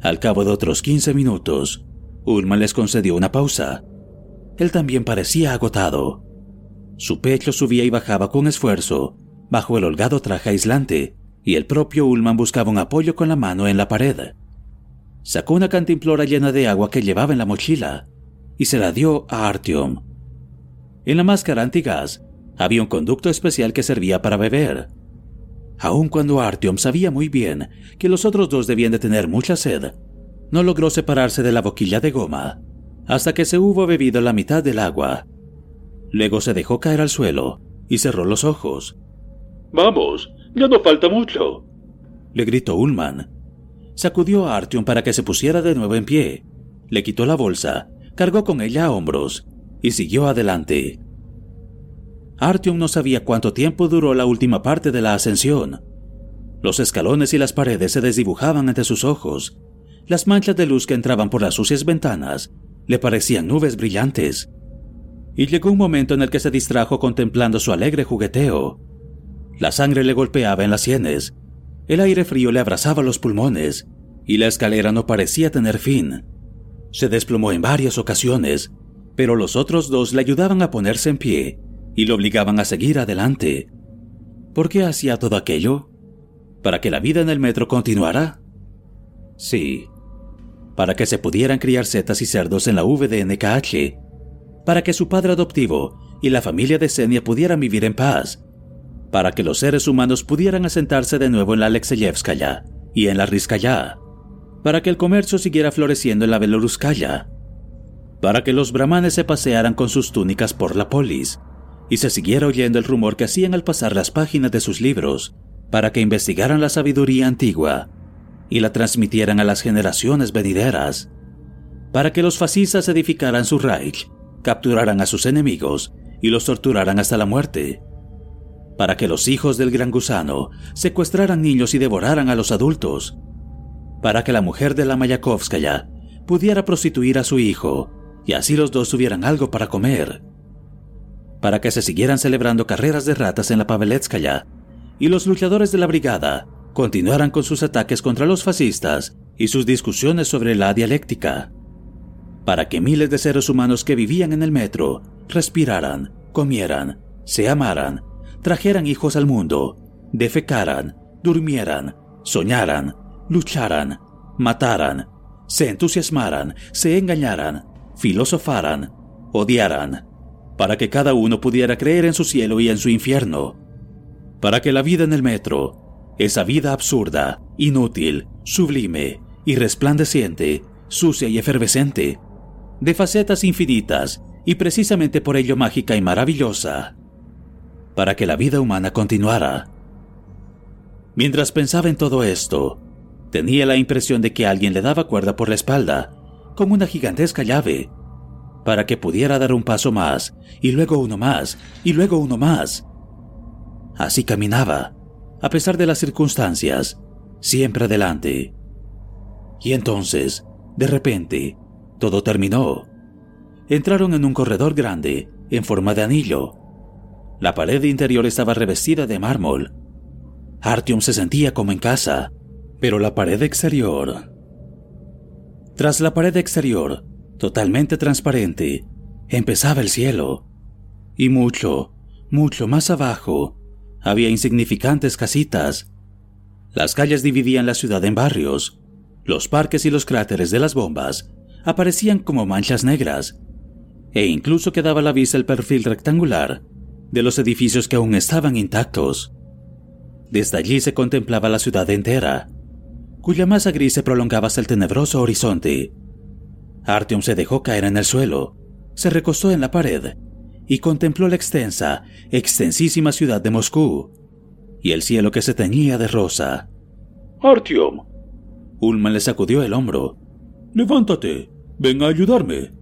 [SPEAKER 1] Al cabo de otros 15 minutos, Ullman les concedió una pausa. Él también parecía agotado. Su pecho subía y bajaba con esfuerzo, bajo el holgado traje aislante, y el propio Ullman buscaba un apoyo con la mano en la pared. Sacó una cantimplora llena de agua que llevaba en la mochila y se la dio a Artyom. En la máscara antigas había un conducto especial que servía para beber, Aun cuando Artyom sabía muy bien que los otros dos debían de tener mucha sed, no logró separarse de la boquilla de goma hasta que se hubo bebido la mitad del agua. Luego se dejó caer al suelo y cerró los ojos.
[SPEAKER 2] Vamos, ya no falta mucho,
[SPEAKER 1] le gritó Ullman. Sacudió a Artyom para que se pusiera de nuevo en pie, le quitó la bolsa, cargó con ella a hombros y siguió adelante. Artyom no sabía cuánto tiempo duró la última parte de la ascensión. Los escalones y las paredes se desdibujaban ante sus ojos. Las manchas de luz que entraban por las sucias ventanas le parecían nubes brillantes. Y llegó un momento en el que se distrajo contemplando su alegre jugueteo. La sangre le golpeaba en las sienes, el aire frío le abrazaba los pulmones, y la escalera no parecía tener fin. Se desplomó en varias ocasiones, pero los otros dos le ayudaban a ponerse en pie y lo obligaban a seguir adelante. ¿Por qué hacía todo aquello? ¿Para que la vida en el metro continuara? Sí, para que se pudieran criar setas y cerdos en la VDNKH, para que su padre adoptivo y la familia de Senia pudieran vivir en paz, para que los seres humanos pudieran asentarse de nuevo en la Alexeyevskaya y en la Rizkaya, para que el comercio siguiera floreciendo en la Beloruskaya, para que los brahmanes se pasearan con sus túnicas por la polis y se siguiera oyendo el rumor que hacían al pasar las páginas de sus libros para que investigaran la sabiduría antigua y la transmitieran a las generaciones venideras, para que los fascistas edificaran su Reich, capturaran a sus enemigos y los torturaran hasta la muerte, para que los hijos del gran gusano secuestraran niños y devoraran a los adultos, para que la mujer de la Mayakovskaya pudiera prostituir a su hijo y así los dos tuvieran algo para comer, para que se siguieran celebrando carreras de ratas en la Paveletskaya y los luchadores de la brigada continuaran con sus ataques contra los fascistas y sus discusiones sobre la dialéctica, para que miles de seres humanos que vivían en el metro respiraran, comieran, se amaran, trajeran hijos al mundo, defecaran, durmieran, soñaran, lucharan, mataran, se entusiasmaran, se engañaran, filosofaran, odiaran, para que cada uno pudiera creer en su cielo y en su infierno, para que la vida en el metro, esa vida absurda, inútil, sublime y resplandeciente, sucia y efervescente, de facetas infinitas y precisamente por ello mágica y maravillosa, para que la vida humana continuara. Mientras pensaba en todo esto, tenía la impresión de que alguien le daba cuerda por la espalda, como una gigantesca llave, para que pudiera dar un paso más, y luego uno más, y luego uno más, Así caminaba, a pesar de las circunstancias, siempre adelante. Y entonces, de repente, todo terminó. Entraron en un corredor grande, en forma de anillo. La pared interior estaba revestida de mármol. Artyom se sentía como en casa, pero la pared exterior... Tras la pared exterior, totalmente transparente, empezaba el cielo. Y mucho, mucho más abajo, había insignificantes casitas. Las calles dividían la ciudad en barrios. Los parques y los cráteres de las bombas aparecían como manchas negras, e incluso quedaba a la vista el perfil rectangular de los edificios que aún estaban intactos. Desde allí se contemplaba la ciudad entera, cuya masa gris se prolongaba hasta el tenebroso horizonte. Artyom se dejó caer en el suelo, se recostó en la pared y contempló la extensa, extensísima ciudad de Moscú y el cielo que se teñía de rosa.
[SPEAKER 2] Artyom.
[SPEAKER 1] Ulman le sacudió el hombro.
[SPEAKER 2] Levántate, ven a ayudarme.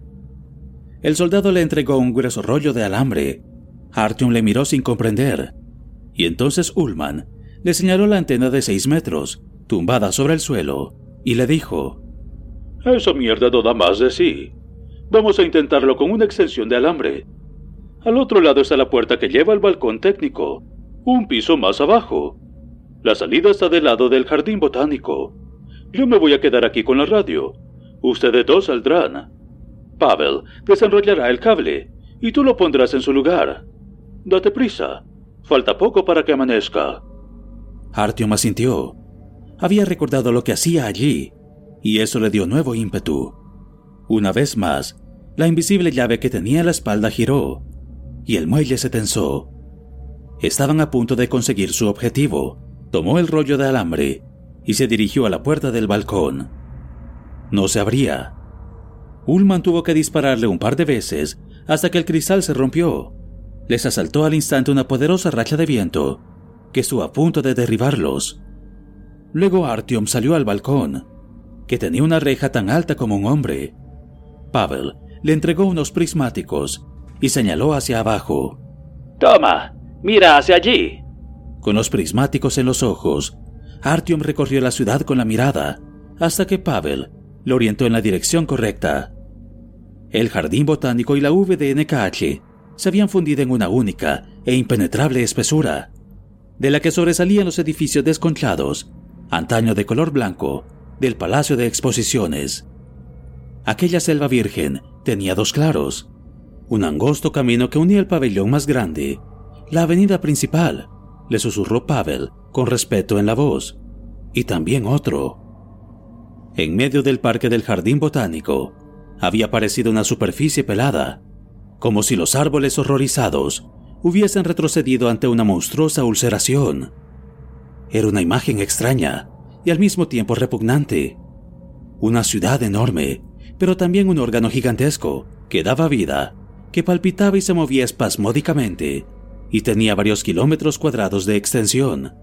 [SPEAKER 1] El soldado le entregó un grueso rollo de alambre. Artyom le miró sin comprender. Y entonces Ullman le señaló la antena de seis metros, tumbada sobre el suelo, y le dijo:
[SPEAKER 2] Esa mierda no da más de sí. Vamos a intentarlo con una extensión de alambre. Al otro lado está la puerta que lleva al balcón técnico, un piso más abajo. La salida está del lado del jardín botánico. Yo me voy a quedar aquí con la radio. Ustedes dos saldrán. Pavel desenrollará el cable y tú lo pondrás en su lugar. Date prisa. Falta poco para que amanezca.
[SPEAKER 1] Artyom asintió. Había recordado lo que hacía allí, y eso le dio nuevo ímpetu. Una vez más, la invisible llave que tenía en la espalda giró, y el muelle se tensó. Estaban a punto de conseguir su objetivo. Tomó el rollo de alambre y se dirigió a la puerta del balcón. No se abría. Ullman tuvo que dispararle un par de veces hasta que el cristal se rompió. Les asaltó al instante una poderosa racha de viento que estuvo a punto de derribarlos. Luego Artyom salió al balcón, que tenía una reja tan alta como un hombre. Pavel le entregó unos prismáticos y señaló hacia abajo.
[SPEAKER 3] Toma, mira hacia allí.
[SPEAKER 1] Con los prismáticos en los ojos, Artyom recorrió la ciudad con la mirada hasta que Pavel lo orientó en la dirección correcta. El jardín botánico y la VDNKH se habían fundido en una única e impenetrable espesura, de la que sobresalían los edificios desconchados, antaño de color blanco, del Palacio de Exposiciones. Aquella selva virgen tenía dos claros, un angosto camino que unía el pabellón más grande, la avenida principal, le susurró Pavel con respeto en la voz, y también otro. En medio del parque del jardín botánico había aparecido una superficie pelada, como si los árboles horrorizados hubiesen retrocedido ante una monstruosa ulceración. Era una imagen extraña y al mismo tiempo repugnante. Una ciudad enorme, pero también un órgano gigantesco que daba vida, que palpitaba y se movía espasmódicamente, y tenía varios kilómetros cuadrados de extensión.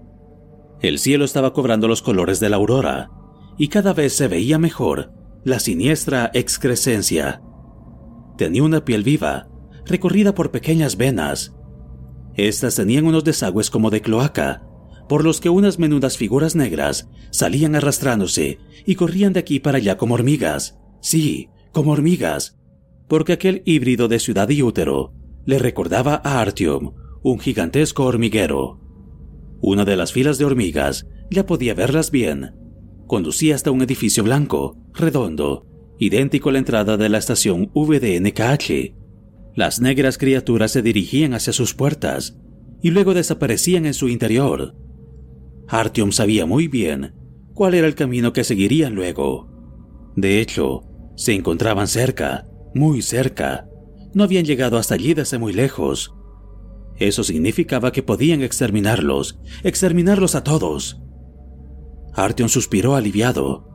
[SPEAKER 1] El cielo estaba cobrando los colores de la aurora, y cada vez se veía mejor la siniestra excrescencia. Tenía una piel viva, recorrida por pequeñas venas. Estas tenían unos desagües como de cloaca, por los que unas menudas figuras negras salían arrastrándose y corrían de aquí para allá como hormigas. Sí, como hormigas, porque aquel híbrido de ciudad y útero le recordaba a Artyom un gigantesco hormiguero. Una de las filas de hormigas, ya podía verlas bien, conducía hasta un edificio blanco, redondo, idéntico a la entrada de la estación VDNKH. Las negras criaturas se dirigían hacia sus puertas y luego desaparecían en su interior. Artyom sabía muy bien cuál era el camino que seguirían luego. De hecho, se encontraban cerca, muy cerca. No habían llegado hasta allí desde muy lejos. Eso significaba que podían exterminarlos, exterminarlos a todos. Artyom suspiró aliviado.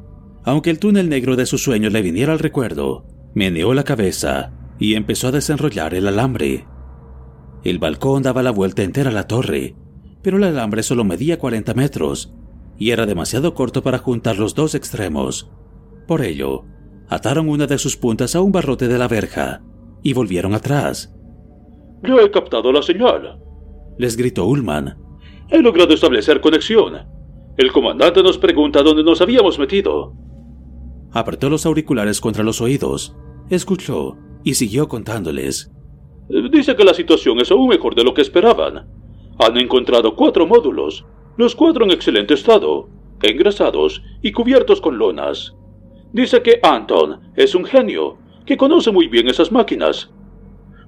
[SPEAKER 1] Aunque el túnel negro de sus sueños le viniera al recuerdo, meneó la cabeza y empezó a desenrollar el alambre. El balcón daba la vuelta entera a la torre, pero el alambre solo medía 40 metros y era demasiado corto para juntar los dos extremos. Por ello, ataron una de sus puntas a un barrote de la verja y volvieron atrás.
[SPEAKER 2] Ya he captado la señal,
[SPEAKER 1] les gritó Ullman.
[SPEAKER 2] He logrado establecer conexión. El comandante nos pregunta dónde nos habíamos metido.
[SPEAKER 1] Apretó los auriculares contra los oídos, escuchó y siguió contándoles.
[SPEAKER 2] Dice que la situación es aún mejor de lo que esperaban. Han encontrado cuatro módulos, los cuatro en excelente estado, engrasados y cubiertos con lonas. Dice que Anton es un genio, que conoce muy bien esas máquinas.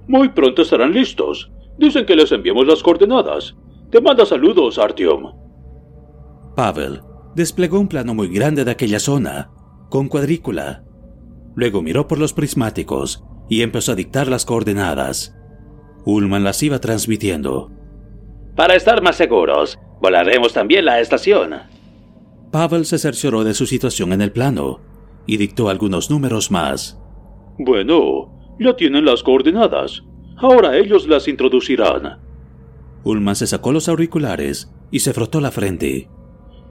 [SPEAKER 2] Muy pronto estarán listos. Dicen que les enviemos las coordenadas. Te manda saludos, Artyom.
[SPEAKER 1] Pavel desplegó un plano muy grande de aquella zona, con cuadrícula. Luego miró por los prismáticos y empezó a dictar las coordenadas. Ullman las iba transmitiendo.
[SPEAKER 3] Para estar más seguros, volaremos también la estación.
[SPEAKER 1] Pavel se cercioró de su situación en el plano y dictó algunos números más.
[SPEAKER 2] Bueno, ya tienen las coordenadas. Ahora ellos las introducirán.
[SPEAKER 1] Ullman se sacó los auriculares y se frotó la frente.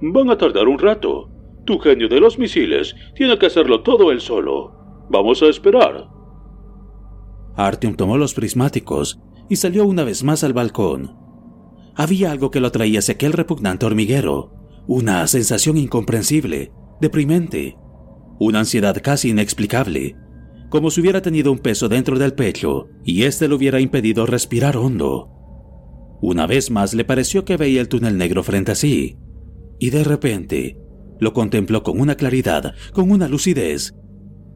[SPEAKER 2] Van a tardar un rato. Tu genio de los misiles tiene que hacerlo todo él solo. Vamos a esperar.
[SPEAKER 1] Artyom tomó los prismáticos y salió una vez más al balcón. Había algo que lo atraía hacia aquel repugnante hormiguero, una sensación incomprensible, deprimente, una ansiedad casi inexplicable, como si hubiera tenido un peso dentro del pecho y éste le hubiera impedido respirar hondo. Una vez más le pareció que veía el túnel negro frente a sí, y de repente lo contempló con una claridad, con una lucidez,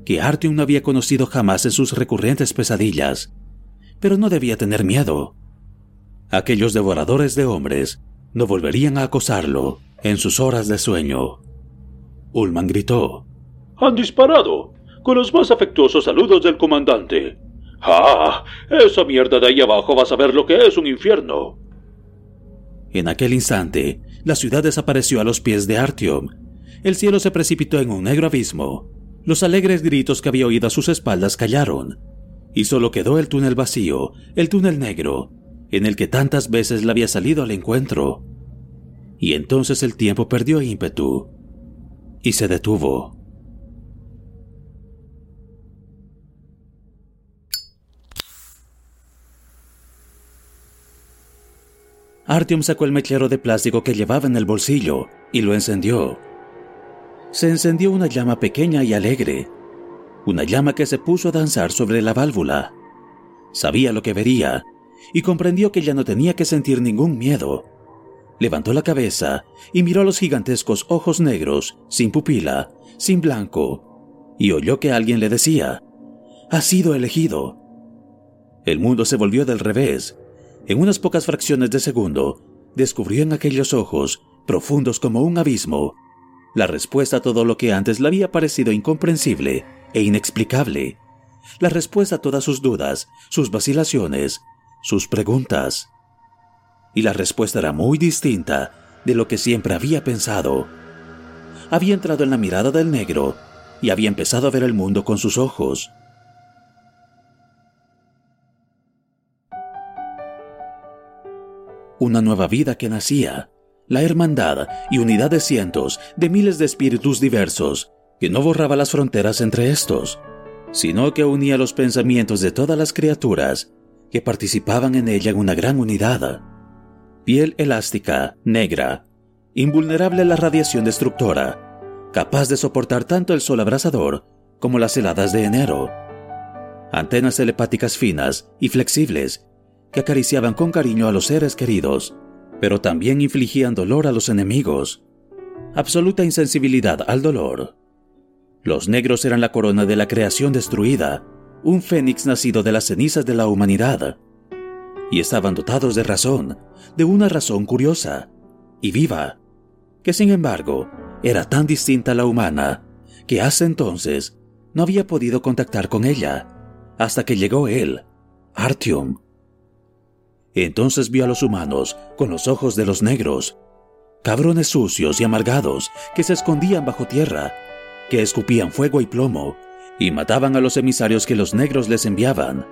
[SPEAKER 1] que Artyom no había conocido jamás en sus recurrentes pesadillas. Pero no debía tener miedo. Aquellos devoradores de hombres no volverían a acosarlo en sus horas de sueño. Ullman gritó.
[SPEAKER 2] Han disparado, con los más afectuosos saludos del comandante. ¡Ah! Esa mierda de ahí abajo va a saber lo que es un infierno.
[SPEAKER 1] En aquel instante, la ciudad desapareció a los pies de Artyom. El cielo se precipitó en un negro abismo. Los alegres gritos que había oído a sus espaldas callaron. Y solo quedó el túnel vacío, el túnel negro, en el que tantas veces le había salido al encuentro. Y entonces el tiempo perdió ímpetu y se detuvo. Artyom sacó el mechero de plástico que llevaba en el bolsillo y lo encendió. Se encendió una llama pequeña y alegre, una llama que se puso a danzar sobre la válvula. Sabía lo que vería y comprendió que ya no tenía que sentir ningún miedo. Levantó la cabeza y miró los gigantescos ojos negros, sin pupila, sin blanco, y oyó que alguien le decía, ha sido elegido. El mundo se volvió del revés. En unas pocas fracciones de segundo, descubrió en aquellos ojos, profundos como un abismo, la respuesta a todo lo que antes le había parecido incomprensible e inexplicable. La respuesta a todas sus dudas, sus vacilaciones, sus preguntas. Y la respuesta era muy distinta de lo que siempre había pensado. Había entrado en la mirada del negro y había empezado a ver el mundo con sus ojos. Una nueva vida que nacía, la hermandad y unidad de cientos, de miles de espíritus diversos, que no borraba las fronteras entre estos, sino que unía los pensamientos de todas las criaturas que participaban en ella en una gran unidad. Piel elástica, negra, invulnerable a la radiación destructora, capaz de soportar tanto el sol abrasador como las heladas de enero. Antenas telepáticas finas y flexibles que acariciaban con cariño a los seres queridos, pero también infligían dolor a los enemigos. Absoluta insensibilidad al dolor. Los negros eran la corona de la creación destruida, un fénix nacido de las cenizas de la humanidad, y estaban dotados de razón, de una razón curiosa y viva, que sin embargo era tan distinta a la humana que hasta entonces no había podido contactar con ella, hasta que llegó él, Artyom. Entonces vio a los humanos con los ojos de los negros, cabrones sucios y amargados que se escondían bajo tierra, que escupían fuego y plomo y mataban a los emisarios que los negros les enviaban.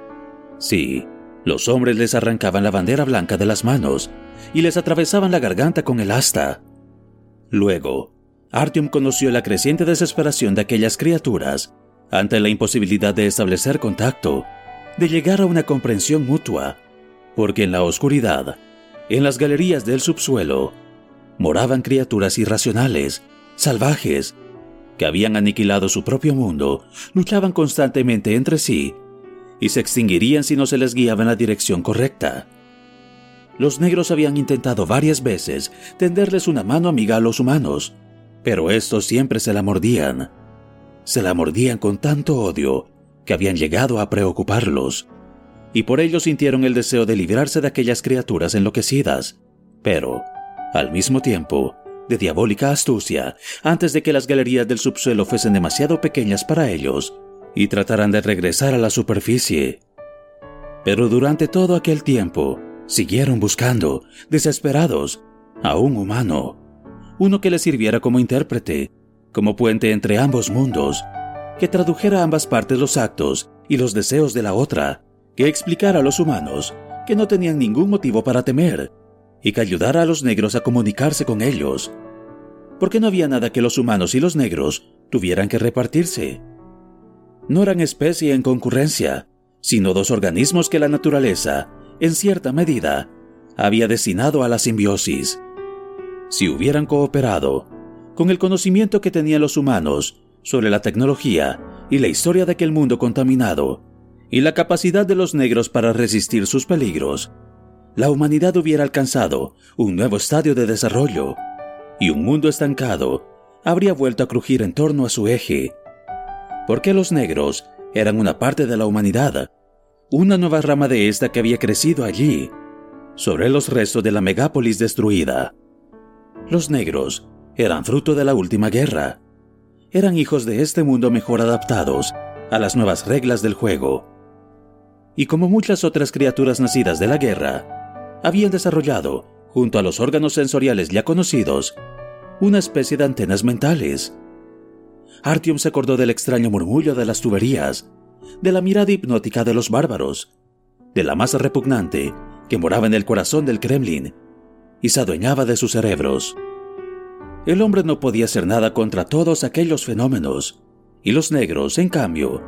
[SPEAKER 1] Sí, los hombres les arrancaban la bandera blanca de las manos y les atravesaban la garganta con el asta. Luego, Artyom conoció la creciente desesperación de aquellas criaturas ante la imposibilidad de establecer contacto, de llegar a una comprensión mutua, porque en la oscuridad, en las galerías del subsuelo, moraban criaturas irracionales, salvajes, que habían aniquilado su propio mundo, luchaban constantemente entre sí y se extinguirían si no se les guiaba en la dirección correcta. Los negros habían intentado varias veces tenderles una mano amiga a los humanos, pero estos siempre se la mordían. Se la mordían con tanto odio que habían llegado a preocuparlos, y por ello sintieron el deseo de librarse de aquellas criaturas enloquecidas, pero, al mismo tiempo, de diabólica astucia antes de que las galerías del subsuelo fuesen demasiado pequeñas para ellos y trataran de regresar a la superficie. Pero durante todo aquel tiempo siguieron buscando, desesperados, a un humano, uno que les sirviera como intérprete, como puente entre ambos mundos, que tradujera a ambas partes los actos y los deseos de la otra, que explicara a los humanos que no tenían ningún motivo para temer y que ayudara a los negros a comunicarse con ellos, porque no había nada que los humanos y los negros tuvieran que repartirse. No eran especie en concurrencia, sino dos organismos que la naturaleza, en cierta medida, había destinado a la simbiosis. Si hubieran cooperado, con el conocimiento que tenían los humanos sobre la tecnología y la historia de aquel mundo contaminado, y la capacidad de los negros para resistir sus peligros, la humanidad hubiera alcanzado un nuevo estadio de desarrollo y un mundo estancado habría vuelto a crujir en torno a su eje. Porque los negros eran una parte de la humanidad, una nueva rama de esta que había crecido allí, sobre los restos de la megápolis destruida. Los negros eran fruto de la última guerra. Eran hijos de este mundo mejor adaptados a las nuevas reglas del juego. Y como muchas otras criaturas nacidas de la guerra, habían desarrollado, junto a los órganos sensoriales ya conocidos, una especie de antenas mentales. Artyom se acordó del extraño murmullo de las tuberías, de la mirada hipnótica de los bárbaros, de la masa repugnante que moraba en el corazón del Kremlin y se adueñaba de sus cerebros. El hombre no podía hacer nada contra todos aquellos fenómenos, y los negros, en cambio,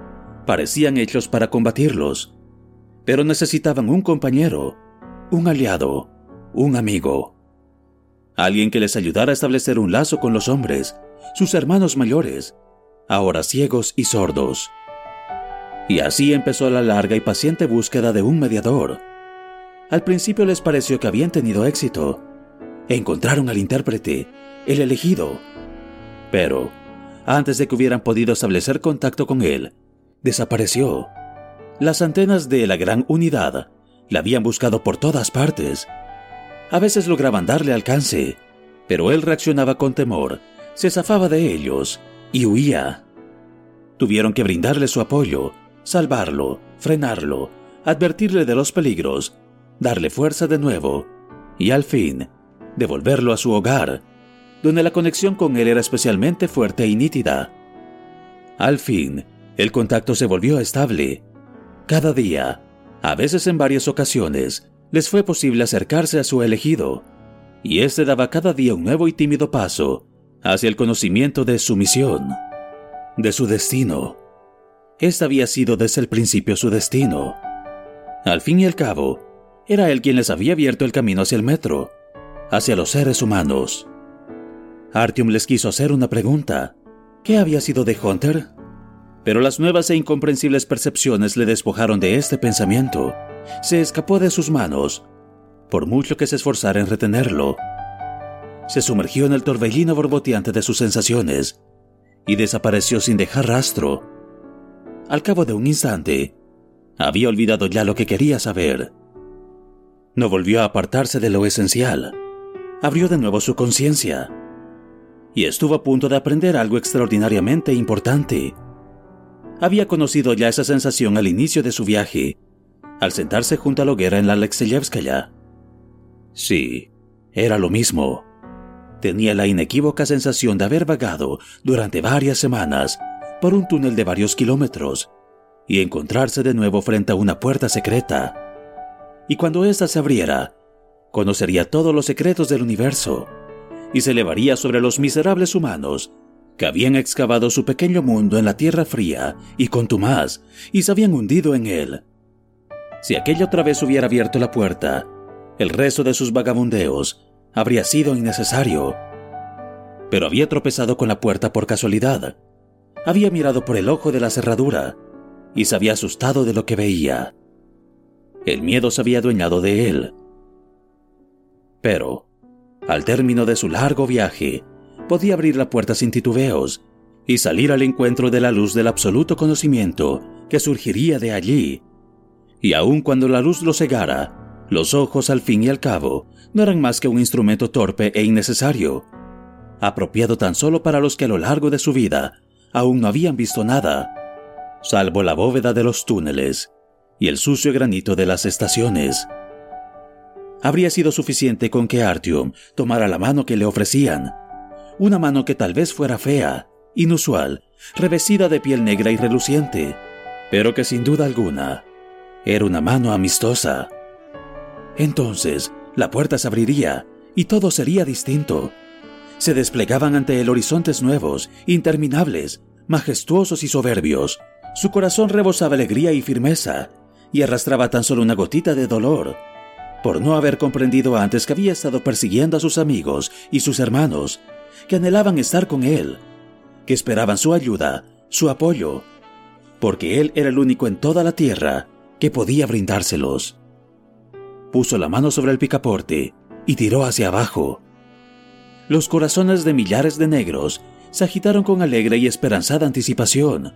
[SPEAKER 1] parecían hechos para combatirlos, pero necesitaban un compañero, un aliado, un amigo. Alguien que les ayudara a establecer un lazo con los hombres, sus hermanos mayores, ahora ciegos y sordos. Y así empezó la larga y paciente búsqueda de un mediador. Al principio les pareció que habían tenido éxito. Encontraron al intérprete, el elegido. Pero, antes de que hubieran podido establecer contacto con él, desapareció. Las antenas de la gran unidad la habían buscado por todas partes. A veces lograban darle alcance, pero él reaccionaba con temor, se zafaba de ellos y huía. Tuvieron que brindarle su apoyo, salvarlo, frenarlo, advertirle de los peligros, darle fuerza de nuevo y al fin devolverlo a su hogar, donde la conexión con él era especialmente fuerte y nítida. Al fin, el contacto se volvió estable. Cada día, a veces en varias ocasiones, les fue posible acercarse a su elegido, y éste daba cada día un nuevo y tímido paso hacia el conocimiento de su misión, de su destino. Este había sido desde el principio su destino. Al fin y al cabo, era él quien les había abierto el camino hacia el metro, hacia los seres humanos. Artyom les quiso hacer una pregunta. ¿Qué había sido de Hunter? Pero las nuevas e incomprensibles percepciones le despojaron de este pensamiento. Se escapó de sus manos, por mucho que se esforzara en retenerlo. Se sumergió en el torbellino borboteante de sus sensaciones y desapareció sin dejar rastro. Al cabo de un instante, había olvidado ya lo que quería saber. No volvió a apartarse de lo esencial. Abrió de nuevo su conciencia y estuvo a punto de aprender algo extraordinariamente importante había conocido ya esa sensación al inicio de su viaje, al sentarse junto a la hoguera en la Alexeyevskaya. Sí, era lo mismo. Tenía la inequívoca sensación de haber vagado durante varias semanas por un túnel de varios kilómetros y encontrarse de nuevo frente a una puerta secreta. Y cuando ésta se abriera, conocería todos los secretos del universo y se elevaría sobre los miserables humanos que habían excavado su pequeño mundo en la tierra fría y contumaz y se habían hundido en él. Si aquella otra vez hubiera abierto la puerta, el resto de sus vagabundeos habría sido innecesario. Pero había tropezado con la puerta por casualidad. Había mirado por el ojo de la cerradura y se había asustado de lo que veía. El miedo se había adueñado de él. Pero, al término de su largo viaje, podía abrir la puerta sin titubeos y salir al encuentro de la luz del absoluto conocimiento que surgiría de allí. Y aun cuando la luz lo cegara, los ojos al fin y al cabo no eran más que un instrumento torpe e innecesario, apropiado tan solo para los que a lo largo de su vida aún no habían visto nada, salvo la bóveda de los túneles y el sucio granito de las estaciones. Habría sido suficiente con que Artyom tomara la mano que le ofrecían una mano que tal vez fuera fea, inusual, revestida de piel negra y reluciente, pero que sin duda alguna era una mano amistosa. Entonces, la puerta se abriría y todo sería distinto. Se desplegaban ante él horizontes nuevos, interminables, majestuosos y soberbios. Su corazón rebosaba alegría y firmeza, y arrastraba tan solo una gotita de dolor, por no haber comprendido antes que había estado persiguiendo a sus amigos y sus hermanos, que anhelaban estar con Él, que esperaban su ayuda, su apoyo, porque Él era el único en toda la tierra que podía brindárselos. Puso la mano sobre el picaporte y tiró hacia abajo. Los corazones de millares de negros se agitaron con alegre y esperanzada anticipación.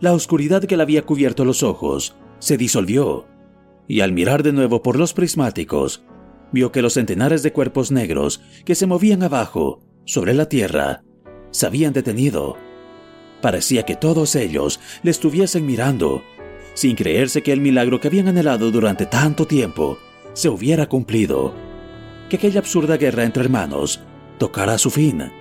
[SPEAKER 1] La oscuridad que le había cubierto los ojos se disolvió, y al mirar de nuevo por los prismáticos, vio que los centenares de cuerpos negros que se movían abajo sobre la tierra se habían detenido. Parecía que todos ellos le estuviesen mirando, sin creerse que el milagro que habían anhelado durante tanto tiempo se hubiera cumplido, que aquella absurda guerra entre hermanos tocara su fin.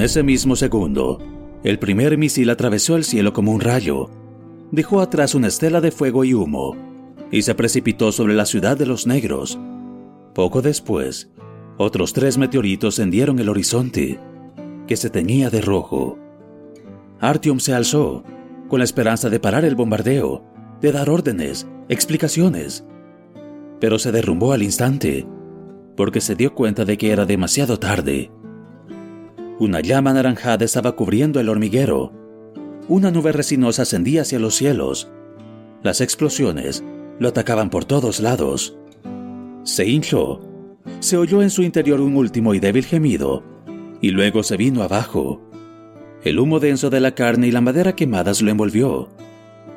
[SPEAKER 1] En ese mismo segundo, el primer misil atravesó el cielo como un rayo, dejó atrás una estela de fuego y humo, y se precipitó sobre la ciudad de los negros. Poco después, otros tres meteoritos hendieron el horizonte, que se teñía de rojo. Artyom se alzó, con la esperanza de parar el bombardeo, de dar órdenes, explicaciones. Pero se derrumbó al instante, porque se dio cuenta de que era demasiado tarde. Una llama anaranjada estaba cubriendo el hormiguero. Una nube resinosa ascendía hacia los cielos. Las explosiones lo atacaban por todos lados. Se hinchó. Se oyó en su interior un último y débil gemido, y luego se vino abajo. El humo denso de la carne y la madera quemadas lo envolvió,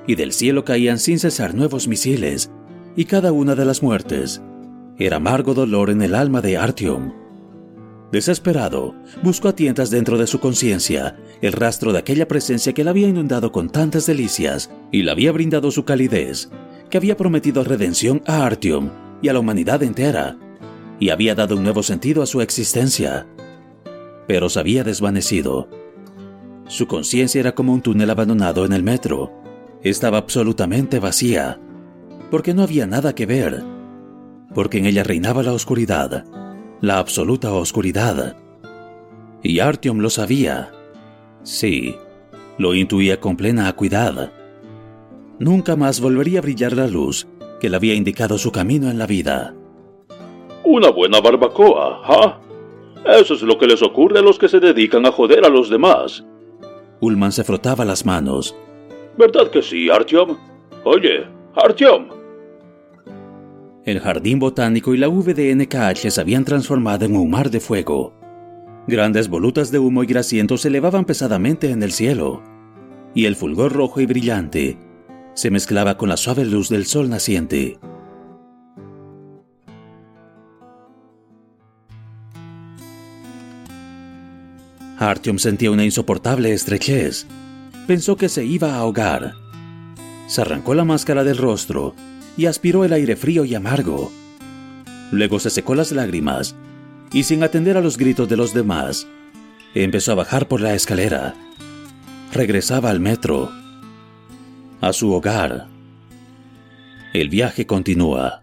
[SPEAKER 1] y del cielo caían sin cesar nuevos misiles, y cada una de las muertes era amargo dolor en el alma de Artyom. Desesperado, buscó a tientas dentro de su conciencia el rastro de aquella presencia que la había inundado con tantas delicias y le había brindado su calidez, que había prometido redención a Artyom y a la humanidad entera, y había dado un nuevo sentido a su existencia. Pero se había desvanecido. Su conciencia era como un túnel abandonado en el metro. Estaba absolutamente vacía, porque no había nada que ver, porque en ella reinaba la oscuridad, la absoluta oscuridad. Y Artyom lo sabía. Sí, lo intuía con plena acuidad. Nunca más volvería a brillar la luz que le había indicado su camino en la vida.
[SPEAKER 2] Una buena barbacoa, ¿ah? Eso es lo que les ocurre a los que se dedican a joder a los demás.
[SPEAKER 1] Ullman se frotaba las manos.
[SPEAKER 2] ¿Verdad que sí, Artyom? Oye, Artyom.
[SPEAKER 1] El jardín botánico y la VDNKH se habían transformado en un mar de fuego. Grandes volutas de humo y grasiento se elevaban pesadamente en el cielo, y el fulgor rojo y brillante se mezclaba con la suave luz del sol naciente. Artyom sentía una insoportable estrechez. Pensó que se iba a ahogar. Se arrancó la máscara del rostro y aspiró el aire frío y amargo. Luego se secó las lágrimas y sin atender a los gritos de los demás, empezó a bajar por la escalera. Regresaba al metro, a su hogar. El viaje continúa.